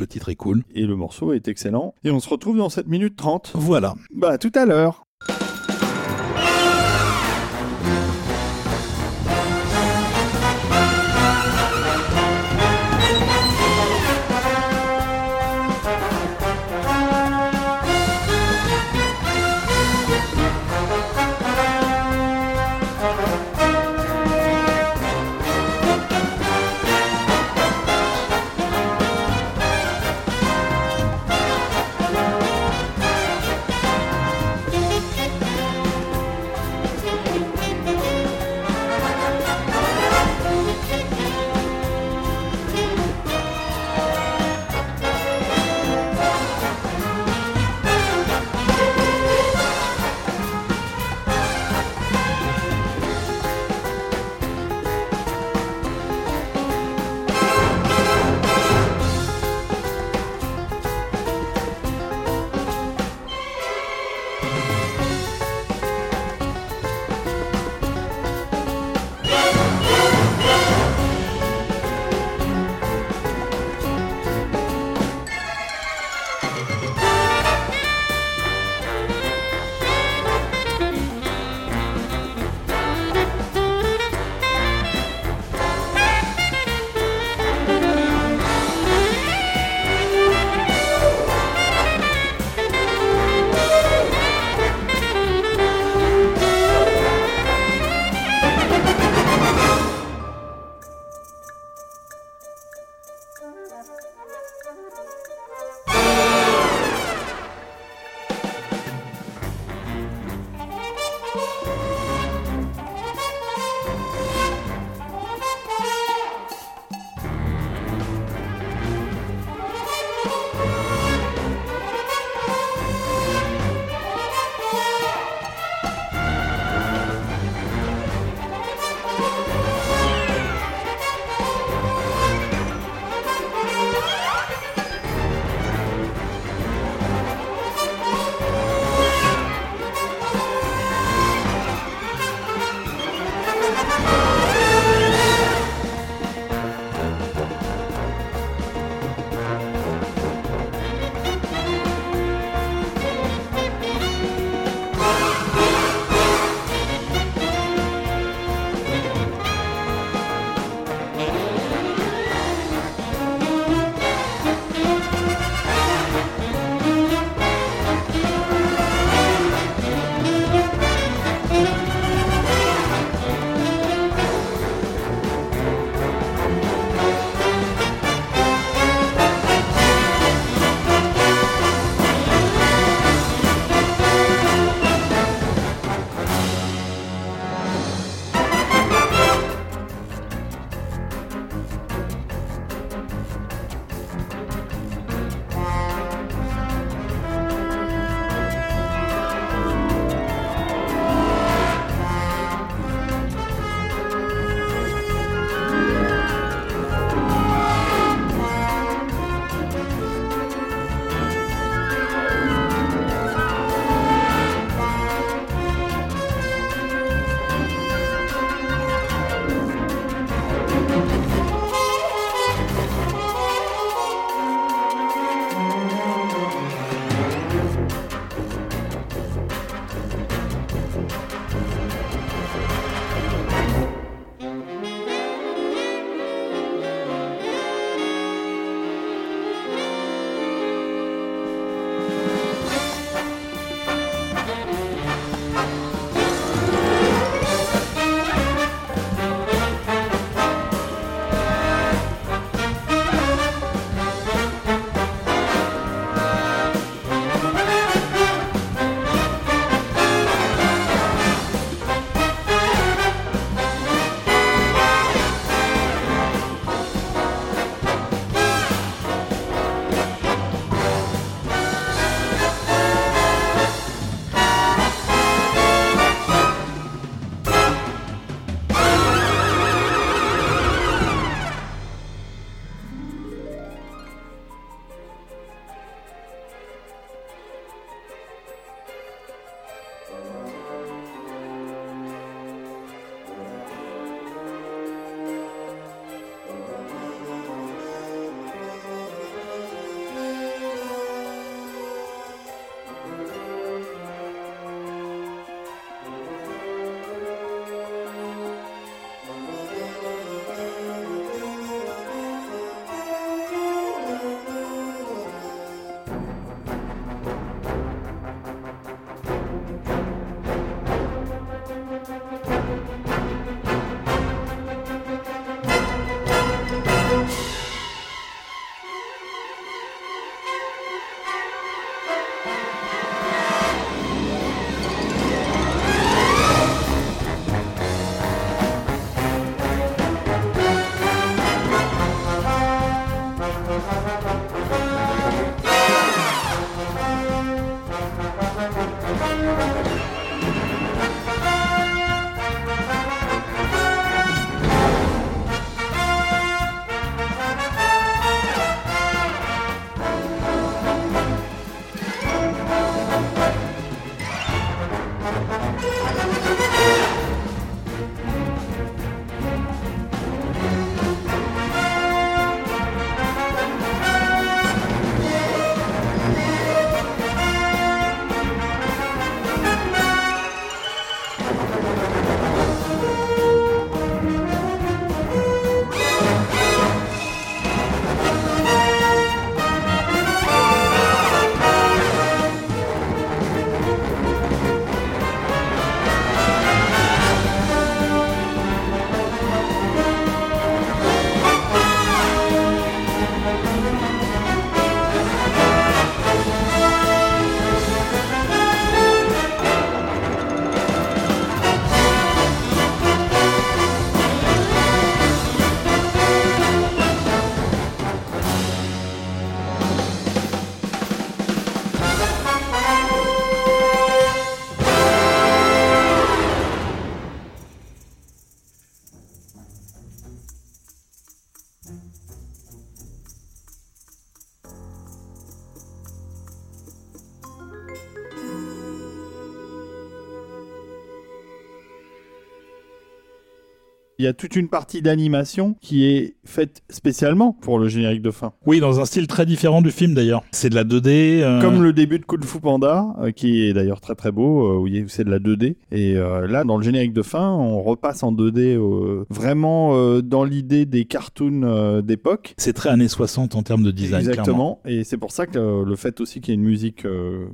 Il y a toute une partie d'animation qui est faite spécialement pour le générique de fin. Oui, dans un style très différent du film d'ailleurs. C'est de la 2D. euh, Comme le début de Kung Fu Panda, euh, qui est d'ailleurs très très beau, euh, où c'est de la 2D. Et euh, là, dans le générique de fin, on repasse en 2D, euh, vraiment dans l'idée des cartoons d'époque. C'est très années 60 en termes de design. clairement. Exactement. Et c'est pour ça que le fait aussi qu'il y ait une musique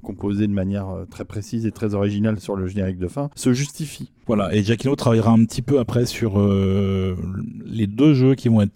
composée de manière très précise et très originale sur le générique de fin se justifie. Voilà, et Giacchino travaillera un petit peu après sur les deux jeux qui vont être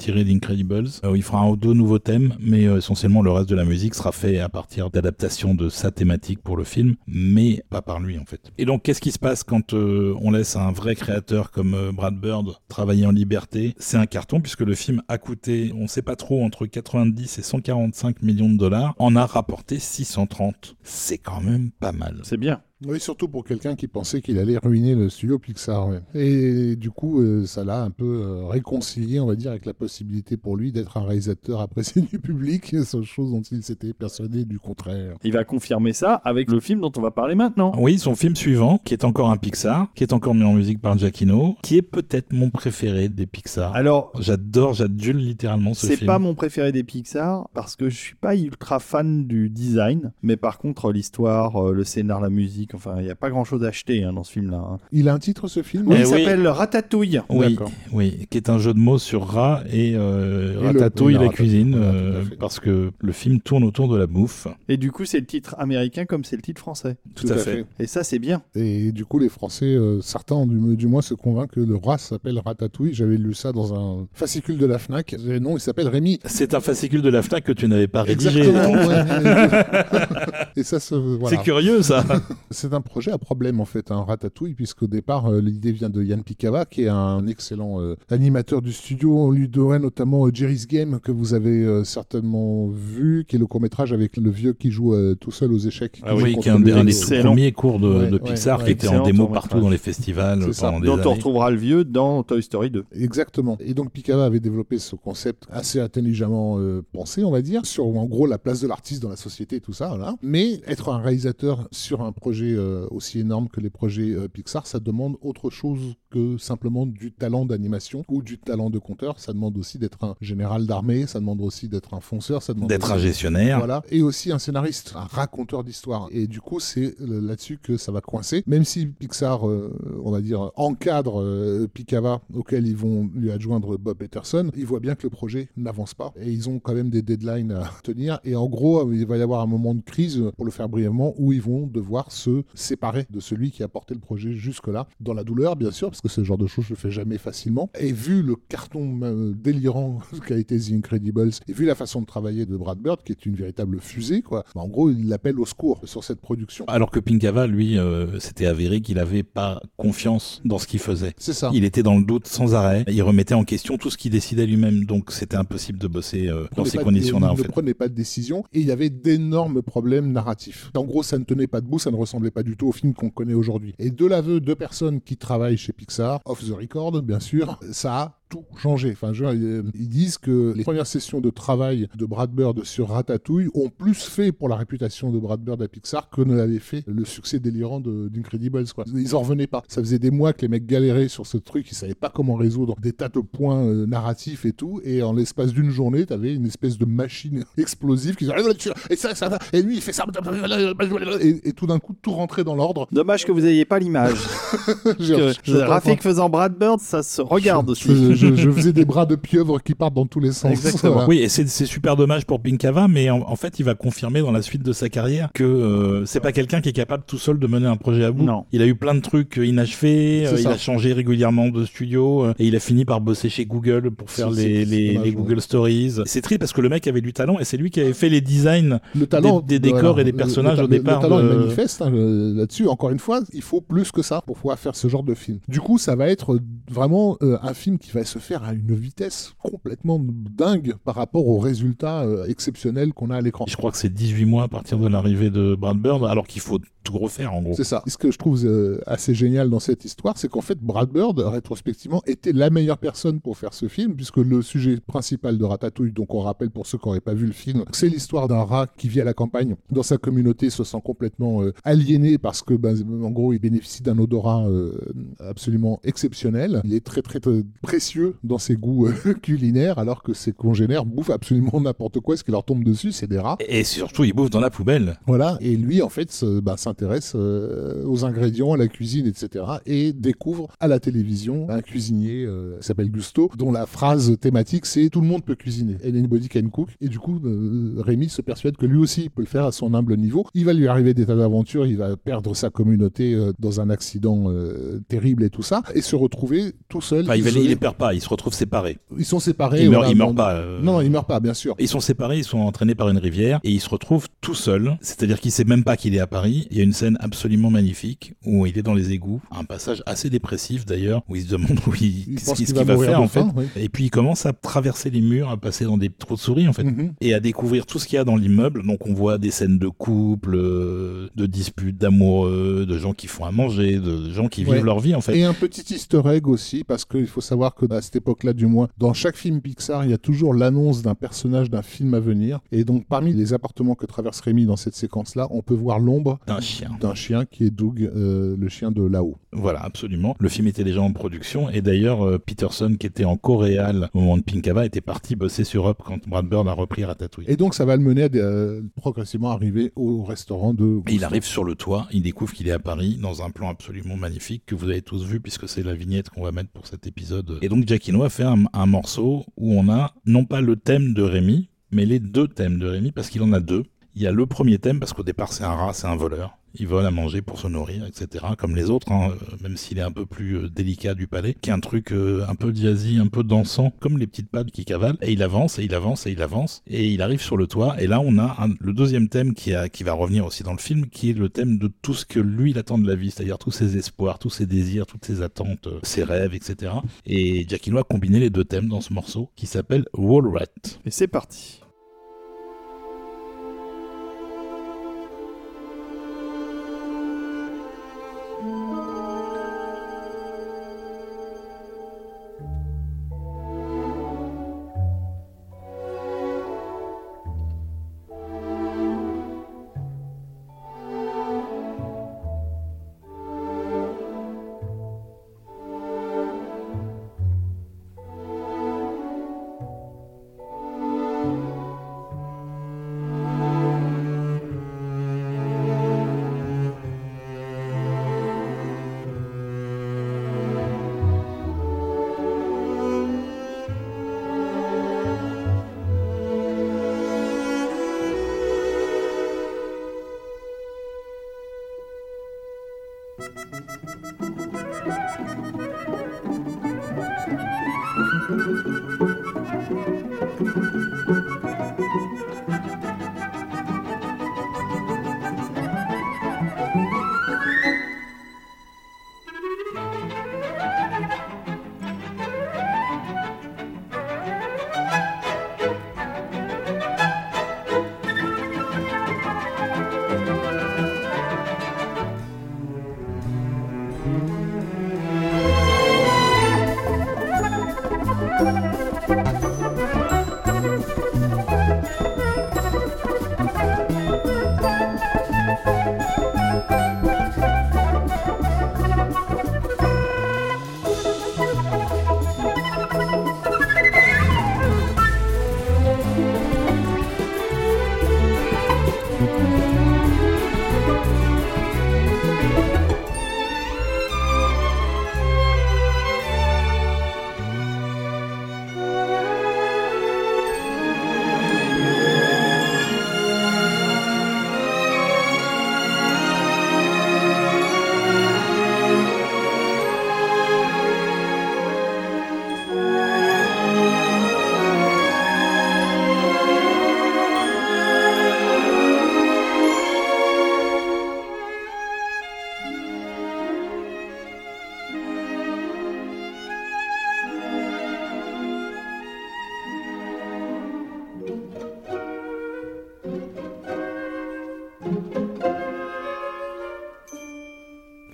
Euh, il fera un ou deux nouveaux thèmes, mais euh, essentiellement le reste de la musique sera fait à partir d'adaptations de sa thématique pour le film, mais pas par lui en fait. Et donc qu'est-ce qui se passe quand euh, on laisse un vrai créateur comme Brad Bird travailler en liberté? C'est un carton puisque le film a coûté, on sait pas trop, entre 90 et 145 millions de dollars, en a rapporté 630. C'est quand même pas mal. C'est bien. Oui, surtout pour quelqu'un qui pensait qu'il allait ruiner le studio Pixar. ouais. Et du coup, euh, ça l'a un peu euh, réconcilié, on va dire, avec la possibilité pour lui d'être un réalisateur apprécié du public, seule chose dont il s'était persuadé du contraire. Il va confirmer ça avec le film dont on va parler maintenant. Oui, son film suivant, qui est encore un Pixar, qui est encore mis en musique par Giacchino, qui est peut-être mon préféré des Pixar. Alors, J'adore, j'adule littéralement ce c'est film. pas mon préféré des Pixar parce que je suis pas ultra fan du design, mais par contre l'histoire, euh, le scénar, la musique, enfin il y a pas grand chose à acheter hein, dans ce film-là. hein. Il a un titre, ce film Oui, Eh il oui. s'appelle Ratatouille. Oui, qui est un jeu de mots sur rat et, euh, Et ratatouille oui, la cuisine, euh, parce que le film tourne autour de la bouffe. Et du coup, c'est le titre américain comme c'est le titre français. Tout, à, fait. Et ça, c'est bien. Et du coup, les Français, euh, certains ont du, du moins se convainc que le roi s'appelle Ratatouille. J'avais lu ça dans un fascicule de la Fnac. Et non, il s'appelle Rémi. C'est un fascicule de la FNAC que tu n'avais pas rédigé. Exactement. ouais. Et ça, se, voilà. C'est curieux ça. C'est un projet à problème en fait, un ratatouille, puisqu'au départ euh, l'idée vient de Yann Picava, qui est un excellent euh, animateur du studio. On lui doit notamment euh, Jerry's Game, que vous avez euh, certainement vu, qui est le court métrage avec le vieux qui joue euh, tout seul aux échecs. Ah oui, qui est un, des- un des héros. tout Excellent. premiers cours de, Ouais, de ouais, Pixar ouais, qui était en démo partout dans les festivals ça. pendant des Dont on années. retrouvera le vieux dans Toy Story 2. Exactement. Et donc Picava avait développé ce concept assez intelligemment euh, pensé, on va dire, sur en gros la place de l'artiste dans la société et tout ça. Voilà. Mais être un réalisateur sur un projet euh, aussi énorme que les projets euh, Pixar, ça demande autre chose que simplement du talent d'animation ou du talent de conteur. Ça demande aussi d'être un général d'armée, ça demande aussi d'être un fonceur, ça demande D'être un gestionnaire. Voilà, et aussi un scénariste, un raconteur d'histoire. Et du coup, c'est là-dessus que ça va coincer. Même si Pixar, euh, on va dire, encadre euh, Picava, auquel ils vont lui adjoindre Bob Peterson, ils voient bien que le projet n'avance pas. Et ils ont quand même des deadlines à tenir. Et en gros, il va y avoir un moment de crise, pour le faire brièvement, où ils vont devoir se séparer de celui qui a porté le projet jusque-là. Dans la douleur, bien sûr, parce que ce genre de choses, je le fais jamais facilement. Et vu le carton euh, délirant qu'a été The Incredibles, et vu la façon de travailler de Brad Bird, qui est une véritable fusée, quoi, bah, en gros, il l'appelle au secours sur cette production. Alors que Pinkava, lui, euh, c'était avéré qu'il avait pas confiance dans ce qu'il faisait. C'est ça. Il était dans le doute sans arrêt. Il remettait en question tout ce qu'il décidait lui-même. Donc c'était impossible de bosser euh, dans ces conditions-là, il ne prenait pas de décision et il y avait d'énormes problèmes narratifs. En gros, ça ne tenait pas debout, ça ne ressemblait pas du tout au film qu'on connaît aujourd'hui. Et de l'aveu de personnes qui travaillent chez Pixar, off the record, bien sûr, ça tout changé. Enfin, je ils disent que les premières sessions de travail de Brad Bird sur Ratatouille ont plus fait pour la réputation de Brad Bird à Pixar que ne l'avait fait le succès délirant d'Incredibles. quoi. Ils en revenaient pas. Ça faisait des mois que les mecs galéraient sur ce truc, ils savaient pas comment résoudre des tas de points euh, narratifs et tout. Et en l'espace d'une journée, t'avais une espèce de machine explosive qui disait et ça, ça va, et lui il fait ça, et, et tout d'un coup tout rentrait dans l'ordre. Dommage que vous n'ayez pas l'image. J'ai- Que je- je- Rafik faisant Brad Bird, ça se regarde je, aussi. je- je faisais des bras de pieuvre qui partent dans tous les sens. Exactement. Voilà. Oui, et c'est c'est super dommage pour Pinkava, mais en, en fait, il va confirmer dans la suite de sa carrière que euh, c'est pas quelqu'un qui est capable tout seul de mener un projet à bout. Non. Il a eu plein de trucs euh, inachevés, euh, il a changé régulièrement de studio, euh, et il a fini par bosser chez Google pour faire les, les, dommage, les ouais. Google Stories. C'est triste parce que le mec avait du talent et c'est lui qui avait fait les designs. le talent des- des décors et des personnages le, au départ Le talent de- est manifeste hein, là-dessus. Encore une fois, il faut plus que ça pour pouvoir faire ce genre de film. Du coup, ça va être vraiment euh, un film qui va se faire à une vitesse complètement dingue par rapport aux résultats euh, exceptionnels qu'on a à l'écran. Je crois que c'est 18 mois à partir de l'arrivée de Brad Bird, alors qu'il faut tout refaire en gros. C'est ça. Ce que je trouve euh, assez génial dans cette histoire, c'est qu'en fait, Brad Bird, rétrospectivement, était la meilleure personne pour faire ce film, puisque le sujet principal de Ratatouille, donc on rappelle pour ceux qui n'auraient pas vu le film, c'est l'histoire d'un rat qui vit à la campagne dans sa communauté, se sent complètement euh, aliéné parce que, ben, en gros, il bénéficie d'un odorat euh, absolument exceptionnel. Il est très, très, très précieux dans ses goûts culinaires, alors que ses congénères bouffent absolument n'importe quoi. Ce qui leur tombe dessus, c'est des rats. Et surtout, ils bouffent dans la poubelle. Voilà. Et lui, en fait, ben, s'intéresse euh, aux ingrédients, à la cuisine, etc. Et découvre à la télévision un cuisinier euh, s'appelle Gusto, dont la phrase thématique c'est tout le monde peut cuisiner. Anybody can cook. Et du coup, euh, Rémi se persuade que lui aussi peut le faire à son humble niveau. Il va lui arriver des tas d'aventures, il va perdre sa communauté euh, dans un accident terrible et tout ça, et se retrouver tout seul. Enfin, il, ne les perd pas, ils se retrouvent séparés. Ils sont séparés. Ils meurent, meurent pas. Non, ils meurent pas, bien sûr. Ils sont séparés, ils sont entraînés par une rivière et ils se retrouvent tout seuls. C'est-à-dire qu'il sait même pas qu'il est à Paris. Il y a une scène absolument magnifique où il est dans les égouts, un passage assez dépressif d'ailleurs, où il se demande où il, ce qu'il va, faire en fait. Et puis il commence à traverser les murs, à passer dans des trous de souris en fait, mhm. et à découvrir tout ce qu'il y a dans l'immeuble. Donc on voit des scènes de couple, euh, de disputes, d'amoureux, de gens qui font à manger, de gens qui vivent leur vie en fait. Et un petit easter egg aussi, parce qu'il faut savoir que à cette époque-là du moins, dans chaque film Pixar, il y a toujours l'annonce d'un personnage d'un film à venir. Et donc parmi les appartements que traverse Rémi dans cette séquence-là, on peut voir l'ombre d'un chien. D'un chien qui est Doug, euh, le chien de là-haut. Voilà, absolument. Le film était déjà en production et d'ailleurs euh, Peterson, qui était en Coréal au moment de Pinkava, était parti bosser sur Up quand Brad Bird a repris Ratatouille. Et donc ça va le mener à euh, progressivement arriver au restaurant de. il arrive sur le toit, il découvre qu'il est à Paris dans un plan absolument magnifique que vous avez tous vu puisque c'est la vignette qu'on va mettre pour cet épisode. Et donc Giacchino a fait un morceau où on a non pas le thème de Rémi, mais les deux thèmes de Rémi parce qu'il en a deux. Il y a le premier thème, parce qu'au départ c'est un rat, c'est un voleur. Il vole à manger pour se nourrir, etc. Comme les autres, hein, même s'il est un peu plus euh, délicat du palais, qui est un truc euh, un peu jazzy, un peu dansant, comme les petites pattes qui cavalent. Et il avance, et il avance, et il avance, et il arrive sur le toit. Et là, on a le deuxième thème qui, va revenir aussi dans le film, qui est le thème de tout ce que lui, il attend de la vie, c'est-à-dire tous ses espoirs, tous ses désirs, toutes ses attentes, euh, ses rêves, etc. Et Giacchino a combiné les deux thèmes dans ce morceau, qui s'appelle Wall Rat. Et c'est parti.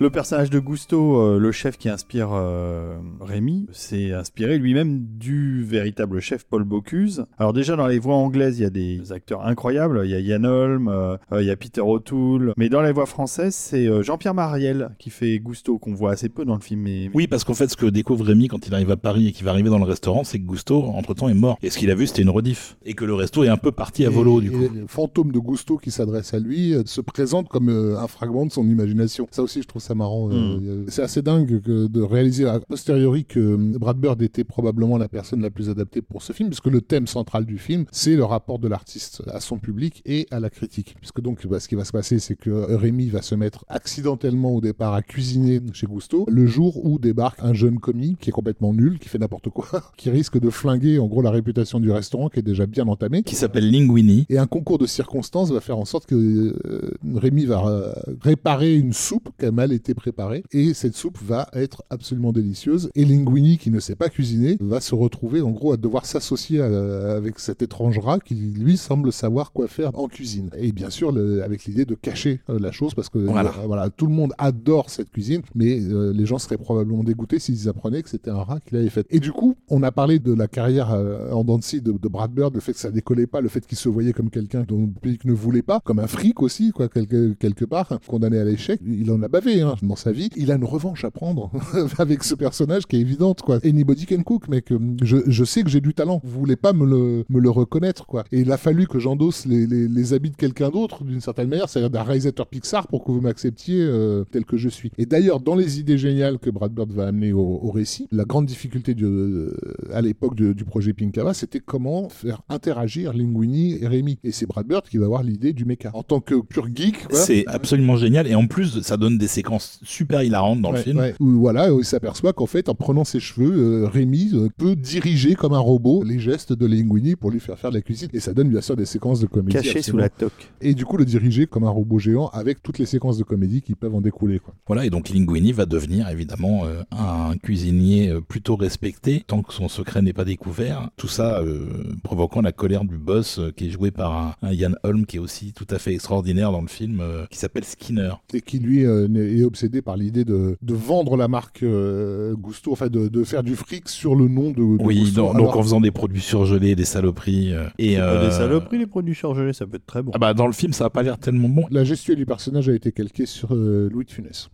Le personnage de Gusto, euh, le chef qui inspire euh, Rémi, s'est inspiré lui-même du véritable chef Paul Bocuse. Alors déjà dans les voix anglaises, il y a des acteurs incroyables. Il y a Yann Holm, euh, euh, il y a Peter O'Toole. Mais dans les voix françaises, c'est euh, Jean-Pierre Mariel qui fait Gusto, qu'on voit assez peu dans le film. Mais... Oui, parce qu'en fait, ce que découvre Rémi quand il arrive à Paris et qu'il va arriver dans le restaurant, c'est que Gusto, entre-temps, est mort. Et ce qu'il a vu, c'était une rediff. Et que le resto est un peu parti à volo, du Et- coup. le fantôme de Gusto qui s'adresse à lui euh, se présente comme euh, un fragment de son imagination. Ça aussi, je trouve ça marrant. euh, Mm. C'est assez dingue que de réaliser a posteriori que Brad Bird était probablement la personne la plus adaptée pour ce film, puisque le thème central du film, c'est le rapport de l'artiste à son public et à la critique. Puisque donc, bah, ce qui va se passer, c'est que Rémi va se mettre accidentellement au départ à cuisiner chez Gusto le jour où débarque un jeune commis qui est complètement nul, qui fait n'importe quoi, qui risque de flinguer en gros la réputation du restaurant qui est déjà bien entamée. Qui s'appelle Linguini. Et un concours de circonstances va faire en sorte que euh, Rémi va euh, réparer une soupe qui a mal été préparée. Et cette soupe va être absolument délicieuse. Et Linguini, qui ne sait pas cuisiner, va se retrouver en gros à devoir s'associer à- avec cet étrange rat qui lui semble savoir quoi faire en cuisine. Et bien sûr, le- avec l'idée de cacher euh, la chose parce que Voilà. euh, voilà, tout le monde adore cette cuisine, mais euh, les gens seraient probablement dégoûtés s'ils apprenaient que c'était un rat qui l'avait fait. Et du coup, on a parlé de la carrière euh, en dents de Brad Bird, le fait que ça décollait pas, le fait qu'il se voyait comme quelqu'un dont le public ne voulait pas, comme un fric aussi, quoi, quelque, quelque part, condamné à l'échec. Il en a bavé hein, dans sa vie. Il a une revanche à prendre avec ce personnage qui est évidente, quoi. Anybody can cook, mec. Je, je sais que j'ai du talent. Vous voulez pas me le, me le reconnaître, quoi. Et il a fallu que j'endosse les, les, les habits de quelqu'un d'autre, d'une certaine manière, c'est-à-dire d'un réalisateur Pixar, pour que vous m'acceptiez euh, tel que je suis. Et d'ailleurs, dans les idées géniales que Brad Bird va amener au, au récit, la grande difficulté du, euh, à l'époque du projet Pinkava, c'était comment faire interagir Linguini et Rémi. Et c'est Brad Bird qui va avoir l'idée du mecha. En tant que pur geek, C'est absolument génial. Et en plus, ça donne des séquences super hilarantes dans le film. ouais. Où, voilà, où il s'aperçoit qu'en fait, en prenant ses cheveux, euh, Rémi euh, peut diriger comme un robot les gestes de Linguini pour lui faire faire de la cuisine. Et ça donne bien sûr des séquences de comédie. Caché sous la toque. Et du coup, le diriger comme un robot géant avec toutes les séquences de comédie qui peuvent en découler. Quoi. Voilà, et donc Linguini va devenir évidemment euh, un cuisinier euh, plutôt respecté tant que son secret n'est pas découvert. Tout ça euh, provoquant la colère du boss euh, qui est joué par un, un Ian Holm qui est aussi tout à fait extraordinaire dans le film, euh, qui s'appelle Skinner. Et qui, lui, euh, est obsédé par l'idée de, de vendre la marque euh, Gusto, enfin de, de faire du fric sur le nom de, de Oui, Gusto. Donc, Alors, donc en faisant des produits surgelés, des saloperies. euh, et pas euh, des saloperies, les produits surgelés, ça peut être très bon. Ah bah dans le film, ça a pas l'air tellement bon. La gestuelle du personnage a été calquée sur euh, Louis de Funès.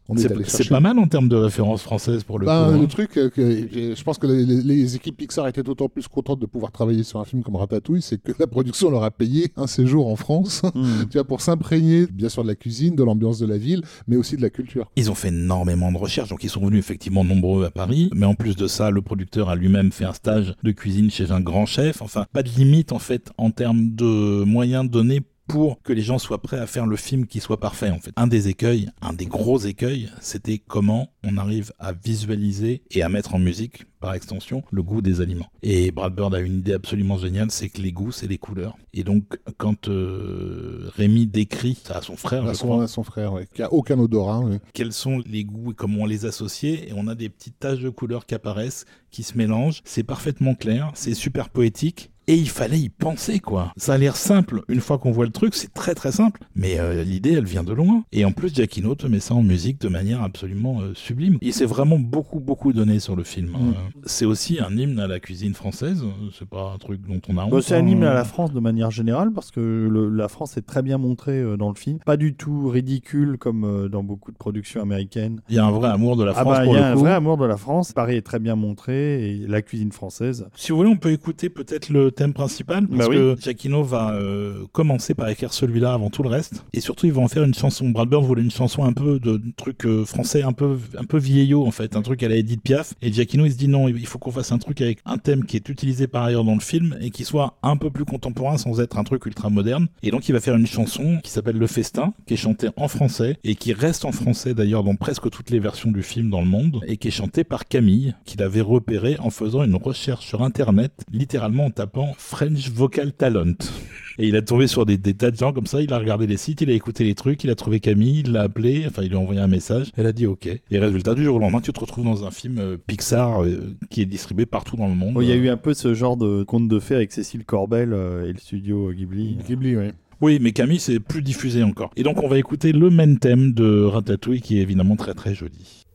C'est pas mal en termes de références françaises pour le Ben, coup. hein. le truc, euh, que je pense que les, les- les équipes Pixar étaient d'autant plus contentes de pouvoir travailler sur un film comme Ratatouille, c'est que la production leur a payé un séjour en France, Hmm. tu vois, pour s'imprégner bien sûr de la cuisine, de l'ambiance de la ville, mais aussi de la culture. Ils ont fait énormément de recherches, donc ils sont venus effectivement nombreux à Paris. Mais en plus de ça, le producteur a lui-même fait un stage de cuisine chez un grand chef. Enfin, pas de limite en fait en termes de moyens donnés pour que les gens soient prêts à faire le film qui soit parfait en fait. Un des écueils, un des gros écueils, c'était comment on arrive à visualiser et à mettre en musique par extension le goût des aliments. Et Brad Bird a une idée absolument géniale, c'est que les goûts c'est les couleurs. Et donc quand euh, Rémi décrit ça à son frère, À je son, crois, à son frère, ouais, qui a aucun odorat. ouais. quels sont les goûts et comment on les associe et on a des petites taches de couleurs qui apparaissent, qui se mélangent. C'est parfaitement clair, c'est super poétique. Et il fallait y penser, quoi. Ça a l'air simple. Une fois qu'on voit le truc, c'est très très simple. Mais euh, l'idée, elle vient de loin. Et en plus, Giacchino te met ça en musique de manière absolument euh, sublime. Il s'est vraiment beaucoup beaucoup donné sur le film. Mm. Euh, c'est aussi un hymne à la cuisine française. C'est pas un truc dont on a honte. Bah, c'est hein. un hymne à la France de manière générale parce que le- la France est très bien montrée euh, dans le film. Pas du tout ridicule comme dans beaucoup de productions américaines. Il y a un vrai amour de la Ah France bah, il y a un coup. vrai amour de la France. Paris est très bien montré et la cuisine française. Si vous voulez, on peut écouter peut-être le thème principal, parce Bah oui. que Giacchino va euh, commencer par écrire celui-là avant tout le reste, et surtout il va en faire une chanson. Brad Bird voulait une chanson un peu de de truc euh, français, un peu un peu vieillot en fait, un truc à la Edith Piaf. Et Giacchino il se dit non, il faut qu'on fasse un truc avec un thème qui est utilisé par ailleurs dans le film et qui soit un peu plus contemporain sans être un truc ultra moderne. Et donc il va faire une chanson qui s'appelle Le Festin, qui est chantée en français et qui reste en français d'ailleurs dans presque toutes les versions du film dans le monde et qui est chantée par Camille, qu'il avait repéré en faisant une recherche sur internet, littéralement en tapant French Vocal Talent. Et il a tombé sur des, des tas de gens comme ça, il a regardé les sites, il a écouté les trucs, il a trouvé Camille, il l'a appelé, enfin il lui a envoyé un message, elle a dit ok. Et résultat, du jour au lendemain, tu te retrouves dans un film euh, Pixar euh, qui est distribué partout dans le monde. Oh, Il y a eu un peu ce genre de conte de fée avec Cécile Corbel euh, et le studio Ghibli. Ghibli, ouais. Oui, mais Camille, c'est plus diffusé encore. Et donc, on va écouter le main thème de Ratatouille qui est évidemment très très joli.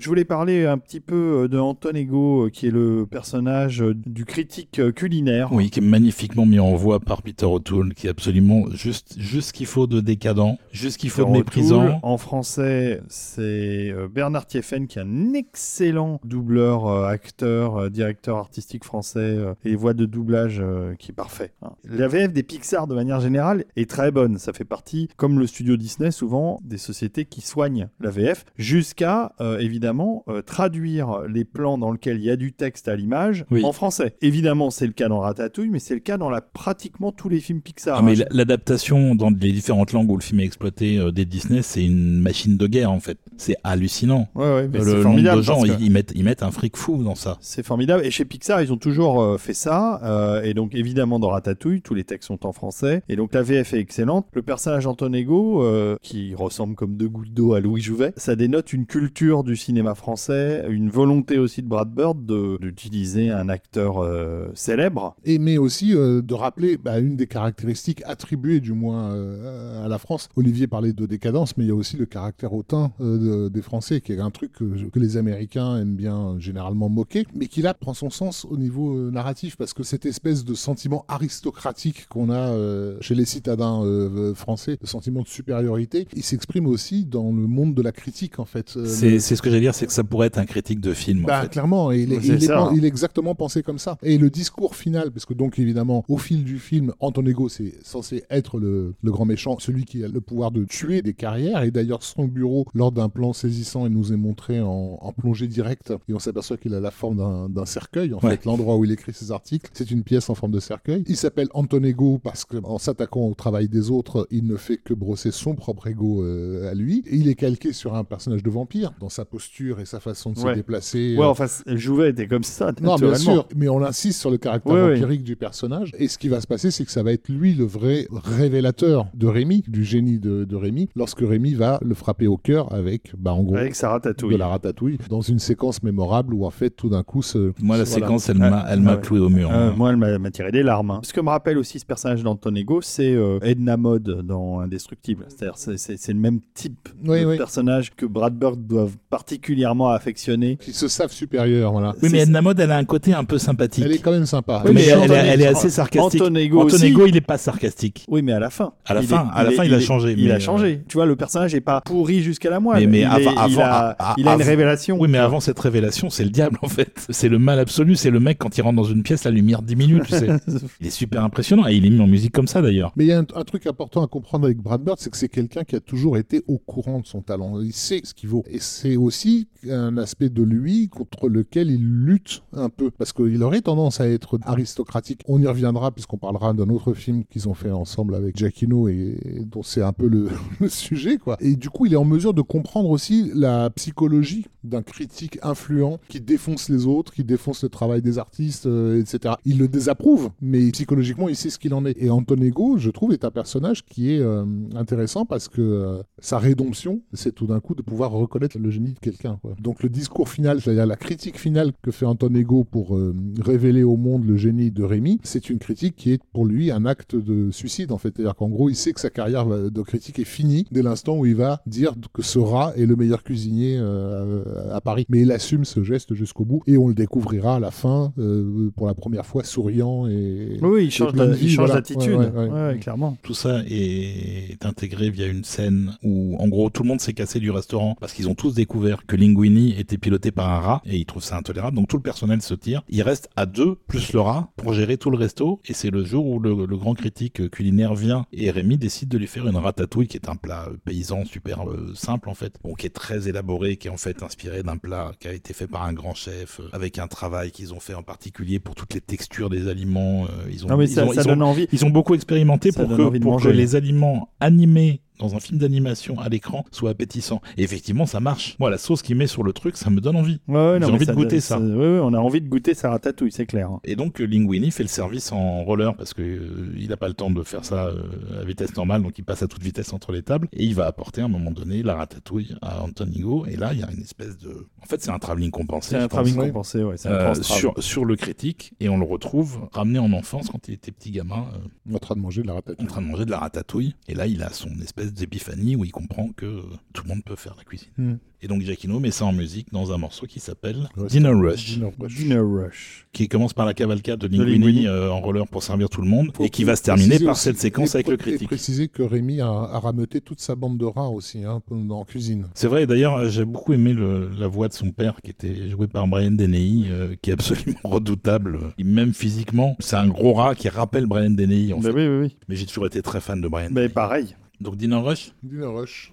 Je voulais parler un petit peu euh, de Anton Ego, euh, qui est le personnage euh, du critique culinaire. Oui, qui est magnifiquement mis en voix par Peter O'Toole, qui est absolument juste, juste ce qu'il faut de décadent, juste ce qu'il faut de méprisant. En français, c'est Bernard Thieffen, qui est un excellent doubleur, acteur, directeur artistique français, et voix de doublage qui est parfait. Hein. La VF des Pixar, de manière générale, est très bonne. Ça fait partie, comme le studio Disney, souvent des sociétés qui soignent la VF, jusqu'à, évidemment, euh, traduire les plans dans lesquels il y a du texte à l'image en français. Évidemment, c'est le cas dans Ratatouille, mais c'est le cas dans la, pratiquement tous les films Pixar. Ah, mais hein. l'adaptation dans les différentes langues où le film est exploité euh, des Disney, c'est une machine de guerre en fait. C'est hallucinant. Ouais, mais le nombre de gens, ils, mettent, ils mettent un fric fou dans ça. C'est formidable. Et chez Pixar, ils ont toujours euh, fait ça. et donc, évidemment, dans Ratatouille, tous les textes sont en français. Et donc, la VF est excellente. Le personnage Antonego, qui ressemble comme deux gouttes d'eau à Louis Jouvet, ça dénote une culture du cinéma français, une volonté aussi de Brad Bird d'utiliser un acteur euh, célèbre. Et mais aussi euh, de rappeler bah, une des caractéristiques attribuées du moins euh, à la France. Olivier parlait de décadence, mais il y a aussi le caractère hautain des Français, qui est un truc que, les Américains aiment bien généralement moquer, mais qui là prend son sens au niveau narratif, parce que cette espèce de sentiment aristocratique qu'on a chez les citadins français, le sentiment de supériorité, il s'exprime aussi dans le monde de la critique en fait. C'est ce que j'allais dire c'est que ça pourrait être un critique de film. Bah, clairement, il est, il, est, exactement pensé comme ça. Et le discours final, parce que donc évidemment, au fil du film, Antonego, c'est censé être le, grand méchant, celui qui a le pouvoir de tuer des carrières. Et d'ailleurs, son bureau, lors d'un plan saisissant, il nous est montré en, plongée directe. Et on s'aperçoit qu'il a la forme d'un cercueil. En fait, l'endroit où il écrit ses articles, c'est une pièce en forme de cercueil. Il s'appelle Antonego parce qu'en s'attaquant au travail des autres, il ne fait que brosser son propre ego euh, à lui. Et il est calqué sur un personnage de vampire dans sa posture et sa façon de se déplacer. Ouais, euh. enfin, Jouvet était comme ça. Non, bien sûr, mais on insiste sur le caractère empirique du personnage. Et ce qui va se passer, c'est que ça va être lui le vrai révélateur de Rémi, du génie de, de Rémi, lorsque Rémi va le frapper au cœur avec, bah, en gros, avec sa ratatouille. de la ratatouille, dans une séquence mémorable où en fait, tout d'un coup, ce... moi, la séquence, elle m'a, elle m'a cloué au mur. Euh, moi, elle m'a tiré des larmes. Hein. Ce que me rappelle aussi ce personnage d'Antonego, c'est euh, Edna Mode dans Indestructible. C'est-à-dire, c'est, le même type de personnage que Brad Bird doit particulièrement particulièrement affectionnés. Qui se savent supérieurs, voilà. Oui, mais Edna Mode, elle a un côté un peu sympathique. Elle est quand même sympa. Oui, mais Elle est elle, elle- elle est Anton- assez sarcastique. Antonego. Antonego, il est pas sarcastique. Oui, mais à la fin. À la Il fin- est- à la fin, il a changé, Il a euh, changé. Tu vois, le personnage est pas pourri jusqu'à la moelle. Mais- mais il, avant- est- il a, a- il a une révélation. Oui, mais avant cette révélation, c'est le diable en fait. C'est le mal absolu. C'est le mec quand il rentre dans une pièce, la lumière diminue, tu sais. Il est super impressionnant et il est mis en musique comme ça d'ailleurs. Mais il y a un, un truc important à comprendre avec Brad Bird, c'est que c'est quelqu'un qui a toujours été au courant de son talent. Il sait ce qu'il vaut. Et c'est aussi un aspect de lui contre lequel il lutte un peu. Parce qu'il aurait tendance à être aristocratique. On y reviendra puisqu'on parlera d'un autre film qu'ils ont fait ensemble avec Giacchino et, dont c'est un peu le, le sujet, quoi. Et du coup, il est en mesure de comprendre aussi la psychologie d'un critique influent qui défonce les autres, qui défonce le travail des artistes, euh, etc. Il le désapprouve, mais psychologiquement, il sait ce qu'il en est. Et Antonego, je trouve, est un personnage qui est euh, intéressant parce que euh, sa rédemption, c'est tout d'un coup de pouvoir reconnaître le génie de quelqu'un. Quoi. Donc le discours final, c'est-à-dire la critique finale que fait Antonego pour euh, révéler au monde le génie de Rémi, c'est une critique qui est pour lui un acte de suicide en fait. C'est-à-dire qu'en gros, il sait que sa carrière va- de critique est finie dès l'instant où il va dire que ce rat est le meilleur cuisinier euh, à Paris. Mais il assume ce geste jusqu'au bout et on le découvrira à la fin euh, pour la première fois souriant et Oui, il change voilà. d'attitude. Ouais, ouais, ouais. Ouais, ouais, clairement. Tout ça est intégré via une scène où, en gros, tout le monde s'est cassé du restaurant parce qu'ils ont tous découvert que Linguini était piloté par un rat et ils trouvent ça intolérable. Donc tout le personnel se tire. Il reste à deux plus le rat pour gérer tout le resto. Et c'est le jour où le, le grand critique culinaire vient et Rémi décide de lui faire une ratatouille qui est un plat euh, paysan super euh, simple en fait, bon, qui est très élaboré, qui est en fait inspiré d'un plat qui a été fait par un grand chef euh, avec un travail qu'ils ont fait en particulier pour toutes les textures des aliments. euh, ils ont, Non, mais ils ça, ont- ça ils ont- donne envie. ils ont beaucoup expérimenté Ça pour, manger. que les aliments animés dans un film d'animation à l'écran soient appétissants. Et effectivement, ça marche. Moi, la sauce qu'il met sur le truc, ça me donne envie. Ouais, ouais, J'ai envie de goûter ça. Ouais, ouais, on a envie de goûter sa ratatouille, c'est clair. Et donc, euh, Linguini fait le service en roller parce que euh, il n'a pas le temps de faire ça euh, à vitesse normale, donc il passe à toute vitesse entre les tables. Et il va apporter à un moment donné la ratatouille à Antonigo. Et là, il y a une espèce de. En fait, c'est un travelling compensé. C'est un travelling ouais. compensé, ouais. Euh, sur, sur le critique et on le retrouve ramené en enfance quand il était petit gamin euh, en train de manger de la en ratatouille. train de manger de la ratatouille. Et là, il a son espèce d'épiphanie où il comprend que tout le monde peut faire la cuisine. Hmm. Et donc, Giacchino met ça en musique dans un morceau qui s'appelle Ouais, Dinner Rush, Dinner Rush. Dinner Rush. qui commence par la cavalcade de Linguini. Linguini euh, en roller pour servir tout le monde, Faut et qui va se terminer par aussi- cette séquence avec le pré- Et critique. préciser que Rémi a, a rameuté toute sa bande de rats aussi, hein, en cuisine. C'est vrai, d'ailleurs, euh, j'ai beaucoup aimé le- la voix de son père, qui était joué par Brian Deney, euh, qui est absolument redoutable, Et même physiquement. C'est un gros rat qui rappelle Brian Deney, en Bah fait. oui, oui, oui. Mais j'ai toujours été très fan de Brian Mais Deney. pareil. Donc, Dinner Rush Dinner Rush.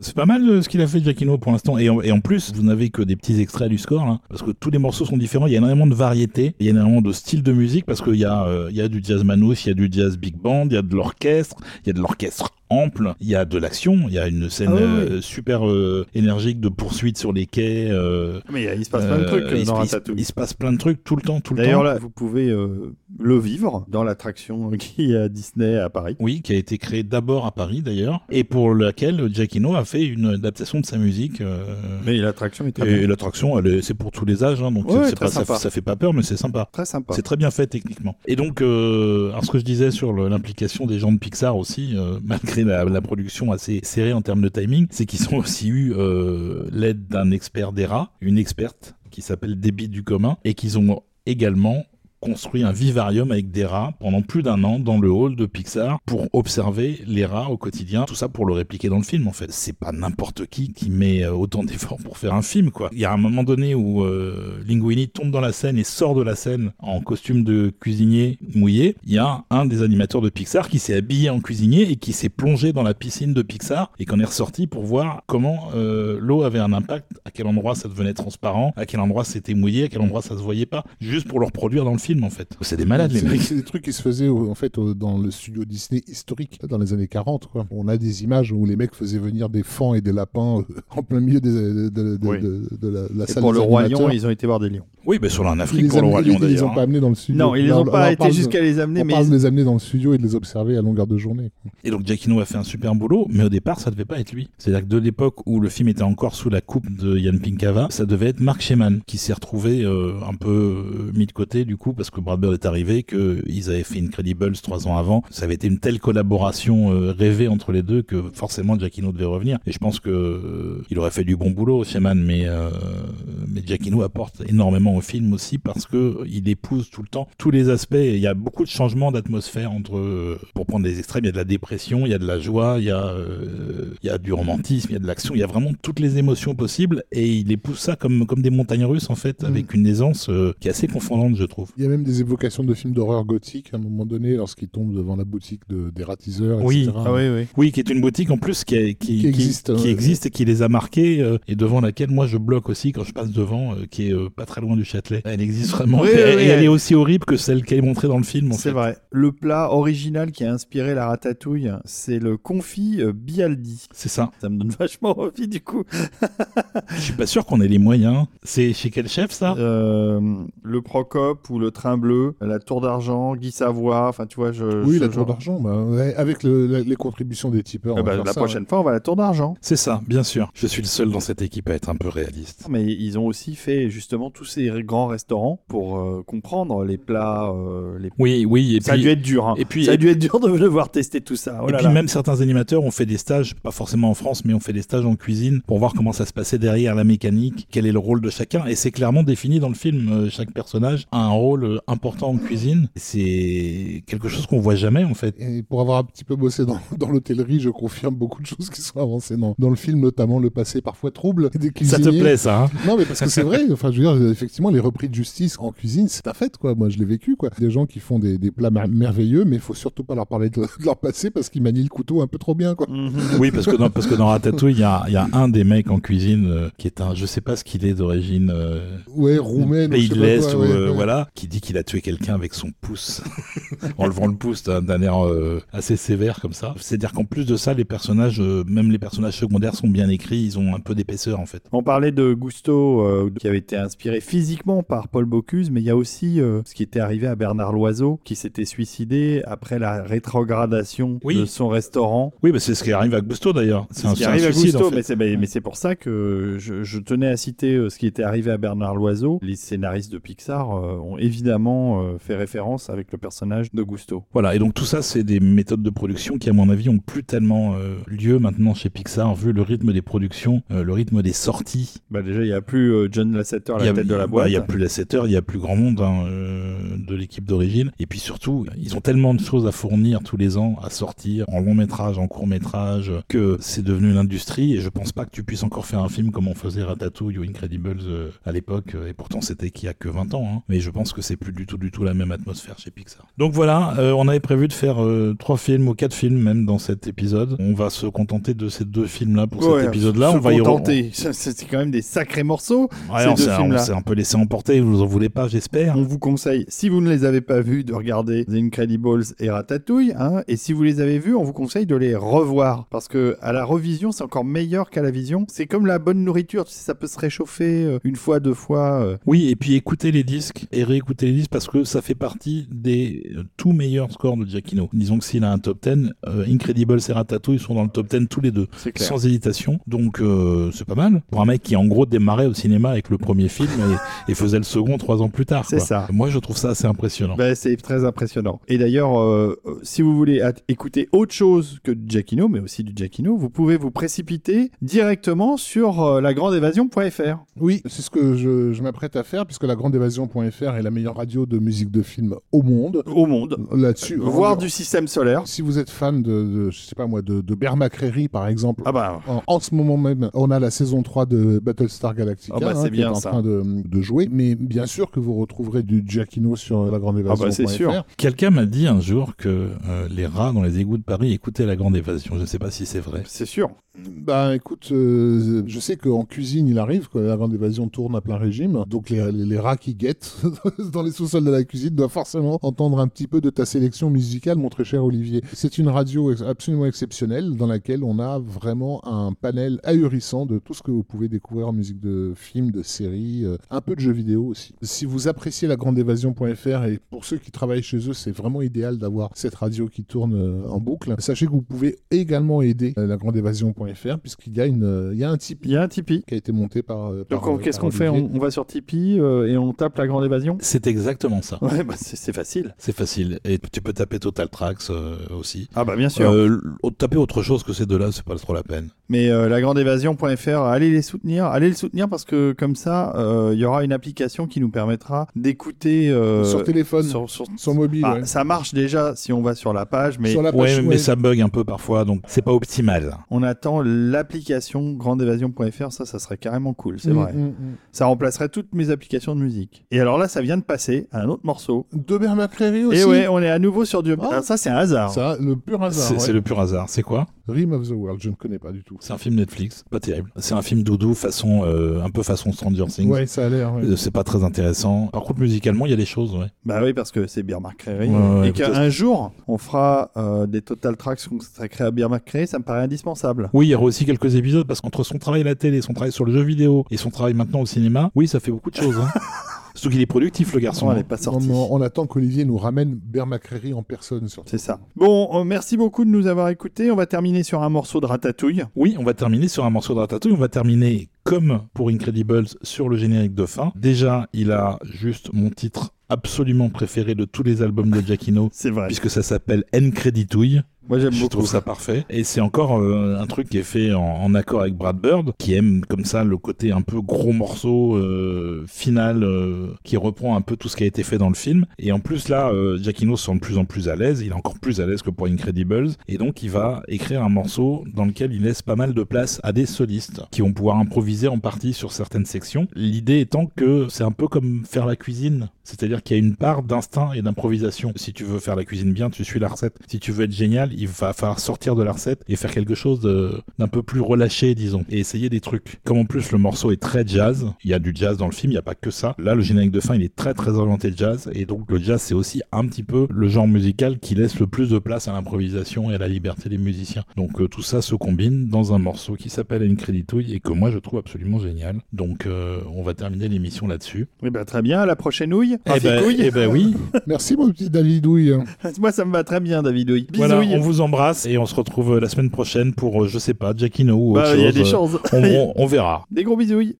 C'est pas mal euh, ce qu'il a fait Giacchino pour l'instant. Et, en- plus, vous n'avez que des petits extraits du score, là, parce que tous les morceaux sont différents. Il y a énormément de variétés, il y a énormément de styles de musique, parce qu'il y, a, euh, il y a du jazz manouche, il y a du jazz big band, il y a de l'orchestre, il y a de l'orchestre ample, il y a de l'action, il y a une scène Ah oui, euh, super euh, énergique de poursuite sur les quais. euh, Mais il se passe plein de trucs euh, il, dans se- il se- Ratatouille. il se passe plein de trucs tout le temps, tout le temps. D'ailleurs, là, vous pouvez euh, le vivre dans l'attraction qui est à Disney à Paris. Oui, qui a été créé d'abord à Paris d'ailleurs, et pour laquelle Giacchino a fait une adaptation de sa musique. euh, Mais l'attraction est très, et bien. l'attraction, elle est- c'est pour tous les âges, hein, donc Ouais, pas, ça, ça fait pas peur, mais c'est sympa. très sympa. C'est très bien fait techniquement. Et donc, euh, alors ce que je disais sur l'implication des gens de Pixar aussi, euh, malgré la, production assez serrée en termes de timing, c'est qu'ils ont aussi eu euh, l'aide d'un expert des rats, une experte qui s'appelle Déby du commun, et qu'ils ont également construit un vivarium avec des rats pendant plus d'un an dans le hall de Pixar pour observer les rats au quotidien, tout ça pour le répliquer dans le film en fait. C'est pas n'importe qui qui met euh, autant d'efforts pour faire un film quoi. Il y a un moment donné où euh, Linguini tombe dans la scène et sort de la scène en costume de cuisinier mouillé. Il y a un des animateurs de Pixar qui s'est habillé en cuisinier et qui s'est plongé dans la piscine de Pixar et qu'on est ressorti pour voir comment euh, l'eau avait un impact, à quel endroit ça devenait transparent, à quel endroit c'était mouillé, à quel endroit ça se voyait pas, juste pour le reproduire dans le film en fait. C'est des malades les C'est- mecs. C'est des trucs qui se faisaient en fait dans le studio Disney historique dans les années 40. Quoi. On a des images où les mecs faisaient venir des fans et des lapins euh, en plein milieu des- de, de- de- Oui. de- de la, la Et salle pour des le Roi. Lion, ils ont été voir des lions. Oui, mais sur en Ils Afrique les, pour le roi ils- lion ils les ont d'ailleurs. pas hein. amenés dans le studio. Non, ils les Là, ont on- pas été jusqu'à les amener, On mais parle ils- de les amener dans le studio et de les observer à longueur de journée. Et donc Giacchino a fait un super boulot, mais au départ ça devait pas être lui. C'est-à-dire que de l'époque où le film était encore sous la coupe de Yann Pinkava, ça devait être Mark Sheman qui s'est retrouvé euh, un peu euh, mis de côté du coup parce que Brad Bird est arrivé, qu'ils avaient fait Incredibles trois ans avant. Ça avait été une telle collaboration euh, rêvée entre les deux que forcément Giacchino devait revenir. Et je pense que euh, il aurait fait du bon boulot Sheman, mais euh, mais Giacchino apporte énormément au film aussi parce que il épouse tout le temps tous les aspects. Et Il y a beaucoup de changements d'atmosphère entre, euh, pour prendre des extrêmes, il y a de la dépression, il y a de la joie, il y a, euh, il y a du romantisme, il y a de l'action, il y a vraiment toutes les émotions possibles et il épouse ça comme, comme des montagnes russes en fait, avec une aisance euh, qui est assez confondante, je trouve. Il y a même des évocations de films d'horreur gothique à un moment donné lorsqu'il tombe devant la boutique de, des ratiseurs, Oui. etc. Ah oui, oui. Oui, qui est une boutique en plus qui, a- qui, Qui existe, qui, existe et qui les a marqués euh, et devant laquelle moi je bloque aussi quand je passe devant, euh, qui est euh, pas très loin du Châtelet. Elle existe vraiment Oui, et, oui, et oui, elle est aussi horrible que celle qui est montrée dans le film. C'est vrai. Le plat original qui a inspiré la ratatouille, c'est le confit euh, Bialdi. C'est ça. Ça me donne vachement envie du coup. Je suis pas sûr qu'on ait les moyens. C'est chez quel chef ça? Euh, le Procope ou le Train Bleu, la Tour d'Argent, Guy Savoie, enfin tu vois, je. Oui, la tour d'argent, bah, ouais, avec le- la- les contributions des tipeurs. Bah, faire la ça, prochaine fois, on va à la Tour d'Argent. C'est ça, bien sûr. Je suis le seul dans cette équipe à être un peu réaliste. Mais ils ont aussi fait justement tous ces grands restaurants pour euh, comprendre les plats. euh, les... Oui, oui, et Ça puis, a dû être dur. hein. et puis- ça a dû être dur de devoir tester tout ça. Oh et là puis là. même certains animateurs ont fait des stages, pas forcément en France, mais ont fait des stages en cuisine pour voir comment ça se passait derrière la mécanique, quel est le rôle de chacun. Et c'est clairement défini dans le film. Euh, Chaque personnage a un rôle important en cuisine. C'est quelque chose qu'on voit jamais en fait. Et pour avoir un petit peu bossé dans, dans l'hôtellerie, je confirme beaucoup de choses qui sont avancées dans, dans le film, notamment le passé parfois trouble des Ça te cuisiniers. plaît ça hein? Non, mais parce que c'est vrai, enfin, je veux dire, effectivement, les repris de justice en cuisine, c'est ta fête, quoi. Moi, je l'ai vécu, quoi. Des gens qui font des, des plats mer- merveilleux, mais il faut surtout pas leur parler de, de leur passé parce qu'ils manient le couteau un peu trop bien, quoi. Mhm. Oui, parce que dans, parce que dans Ratatouille, il y a, il y a un des mecs en cuisine euh, qui est un, je sais pas ce qu'il est d'origine. euh, Ouais, roumaine, pays je de l'Est, ou, ouais, euh, ouais. voilà, qui dit qu'il a tué quelqu'un avec son pouce, en levant le pouce d'un d'un air euh, assez sévère comme ça. C'est-à-dire qu'en plus de ça, les personnages, euh, même les personnages secondaires sont bien écrits, ils ont un peu d'épaisseur en fait. On parlait de Gusto euh, qui avait été inspiré physiquement par Paul Bocuse, mais il y a aussi euh, ce qui était arrivé à Bernard Loiseau qui s'était suicidé après la rétrogradation Oui. de son restaurant. Oui, bah c'est ce qui arrive à Gusto d'ailleurs. C'est ce qui arrive à suicide, Gusto, en fait. mais c'est mais, mais pour ça que je, je tenais à citer euh, ce qui était arrivé à Bernard Loiseau. Les scénaristes de Pixar euh, ont évidemment euh, fait référence avec le personnage de Gusto. Voilà, et donc tout ça, c'est des méthodes de production qui, à mon avis, ont plus tellement lieu maintenant chez Pixar, vu le rythme des productions, le rythme des sorties. Bah déjà, il n'y a plus John Lasseter à la tête de la bah, Il n'y a plus la 7 heures, il n'y a plus grand monde. hein, euh, de l'équipe d'origine. Et puis surtout, ils ont tellement de choses à fournir tous les ans, à sortir en long métrage, en court métrage, que c'est devenu l'industrie. Et je pense pas que tu puisses encore faire un film comme on faisait Ratatouille ou Incredibles euh, à l'époque. Et pourtant, c'était qu'il y a que 20 ans. Hein. Mais je pense que c'est plus du tout, du tout la même atmosphère chez Pixar. Donc voilà, euh, on avait prévu de faire trois films ou quatre films même dans cet épisode. On va se contenter de ces deux films-là pour cet épisode-là. On va y contenter. C'est quand même des sacrés morceaux. Ouais, on s'est un peu laissé emporter. Vous en voulez pas, j'espère. On vous conseille, si vous ne les avez pas vus, de regarder The Incredibles et Ratatouille. Hein, et si vous les avez vus, on vous conseille de les revoir parce que à la revision, c'est encore meilleur qu'à la vision. C'est comme la bonne nourriture, tu sais, ça peut se réchauffer euh, une fois, deux fois. Euh. Oui, et puis écoutez les disques et réécoutez les disques parce que ça fait partie des euh, tout meilleurs scores de Giacchino. Disons que s'il a un top 10, Incredibles et Ratatouille sont dans le top 10 tous les deux, sans hésitation. Donc c'est pas mal pour un mec qui en gros démarrait au cinéma avec le premier film et, faisait le second trois ans plus tard. C'est ça. Moi, je trouve ça assez impressionnant. Ben, c'est très impressionnant. Et d'ailleurs, si vous voulez écouter autre chose que du Giacchino, mais aussi du Giacchino, vous pouvez vous précipiter directement sur euh, lagrandeévasion.fr. Oui, c'est ce que je, m'apprête à faire, puisque lagrandeévasion.fr est la meilleure radio de musique de film au monde. Au monde. Là-dessus. Voire du système solaire. Si vous êtes fan de, je sais pas moi, de, de par exemple, ah bah. en, ce moment même, on a la saison 3 de Battlestar Galactica ah bah, hein, qui est en train de, jouer. Mais bien sûr que vous retrouverez du Giacchino sur lagrandeévasion.fr. Ah bah, c'est sûr. Quelqu'un m'a dit un jour que euh, les rats dans les égouts de Paris écoutaient la grande évasion. Je ne sais pas si c'est vrai. C'est sûr. Bah écoute, euh, je sais qu'en cuisine il arrive que la grande évasion tourne à plein régime, donc les, rats qui guettent dans les sous-sols de la cuisine doivent forcément entendre un petit peu de ta sélection musicale, mon très cher Olivier. C'est une radio absolument exceptionnelle dans laquelle on a vraiment un panel ahurissant de tout ce que vous pouvez découvrir en musique de films, de séries, euh, un peu de jeux vidéo aussi. Si vous appréciez la grande évasion.fr et pour ceux qui travaillent chez eux, c'est vraiment idéal d'avoir cette radio qui tourne euh, en boucle. Sachez que vous pouvez également aider la grande évasion.fr puisqu'il y a une euh, il y a un Tipeee. Il y a un Tipeee qui a été monté par. Euh, Donc euh, qu'est-ce qu'on fait? On, va sur Tipeee et on tape la grande évasion? C'est exactement ça. Ouais, bah, c'est facile. C'est facile et tu peux taper Total Tracks aussi. Ah bah bien sûr. taper autre chose que ces deux-là, c'est pas trop la peine. Mais la grande évasion.fr, allez les soutenir, allez les soutenir parce que comme ça, il y aura une application qui nous permettra d'écouter sur téléphone, sur, sur, mobile. Ah, ça marche déjà si on va sur la page, mais ouais, mais ça bug un peu parfois, donc c'est pas optimal. On attend l'application grandeévasion.fr, ça, ça serait carrément cool, c'est mm, vrai. Mm, mm. Ça remplacerait toutes mes applications de musique. Et alors là, ça vient de passer à un autre morceau. De Bernard aussi. Et ouais, on est à nouveau sur du. Ah. ça, c'est un hasard. Ça, le pur hasard. C'est le pur hasard. C'est quoi? Rim of the World, je ne connais pas du tout. C'est un film Netflix, pas terrible. C'est un film doudou façon, euh, un peu façon Stranger Things. Ouais, ça a l'air. Euh, c'est pas très intéressant. Par contre, musicalement, il y a des choses, ouais. Bah oui, parce que c'est Bernard Créry. et qu'un jour, on fera euh, des Total Tracks consacrés à Bernard Créry, ça me paraît indispensable. Oui, il y aura aussi quelques épisodes parce qu'entre son travail à la télé, son travail sur le jeu vidéo et son travail maintenant au cinéma, oui, ça fait beaucoup de choses. Hein. Surtout qu'il est productif, le garçon. On, n'est pas sorti. On, attend qu'Olivier nous ramène Bernard en personne. C'est ça. Bon, euh, merci beaucoup de nous avoir écoutés. On va terminer sur un morceau de Ratatouille. Oui, on va terminer sur un morceau de Ratatouille. On va terminer comme pour Incredibles sur le générique de fin. Déjà, il a juste mon titre absolument préféré de tous les albums de Giacchino. C'est vrai. Puisque ça s'appelle Encreditouille. Moi j'aime beaucoup. Je trouve ça parfait. Et c'est encore euh, un truc qui est fait en, accord avec Brad Bird, qui aime comme ça le côté un peu gros morceau euh, final euh, qui reprend un peu tout ce qui a été fait dans le film. Et en plus là, Giacchino se sent de plus en plus à l'aise. Il est encore plus à l'aise que pour Incredibles. Et donc il va écrire un morceau dans lequel il laisse pas mal de place à des solistes qui vont pouvoir improviser en partie sur certaines sections. L'idée étant que c'est un peu comme faire la cuisine. C'est-à-dire qu'il y a une part d'instinct et d'improvisation. Si tu veux faire la cuisine bien, tu suis la recette. Si tu veux être génial, il va falloir sortir de la recette et faire quelque chose d'un peu plus relâché, disons, et essayer des trucs. Comme en plus le morceau est très jazz, il y a du jazz dans le film, il n'y a pas que ça. Là, le générique de fin, il est très très orienté jazz, et donc le jazz, c'est aussi un petit peu le genre musical qui laisse le plus de place à l'improvisation et à la liberté des musiciens. Donc euh, tout ça se combine dans un morceau qui s'appelle Increditouille et que moi je trouve absolument génial. Donc euh, on va terminer l'émission là-dessus. Eh ben, très bien, à la prochaine ouille. Eh ben, eh ben oui. Merci mon petit Davidouille. moi ça me va très bien Davidouille. Bisouille. on vous embrasse et on se retrouve la semaine prochaine pour, euh, je sais pas, Giacchino ou autre bah, Il y a des chances. on, on verra. Des gros bisous.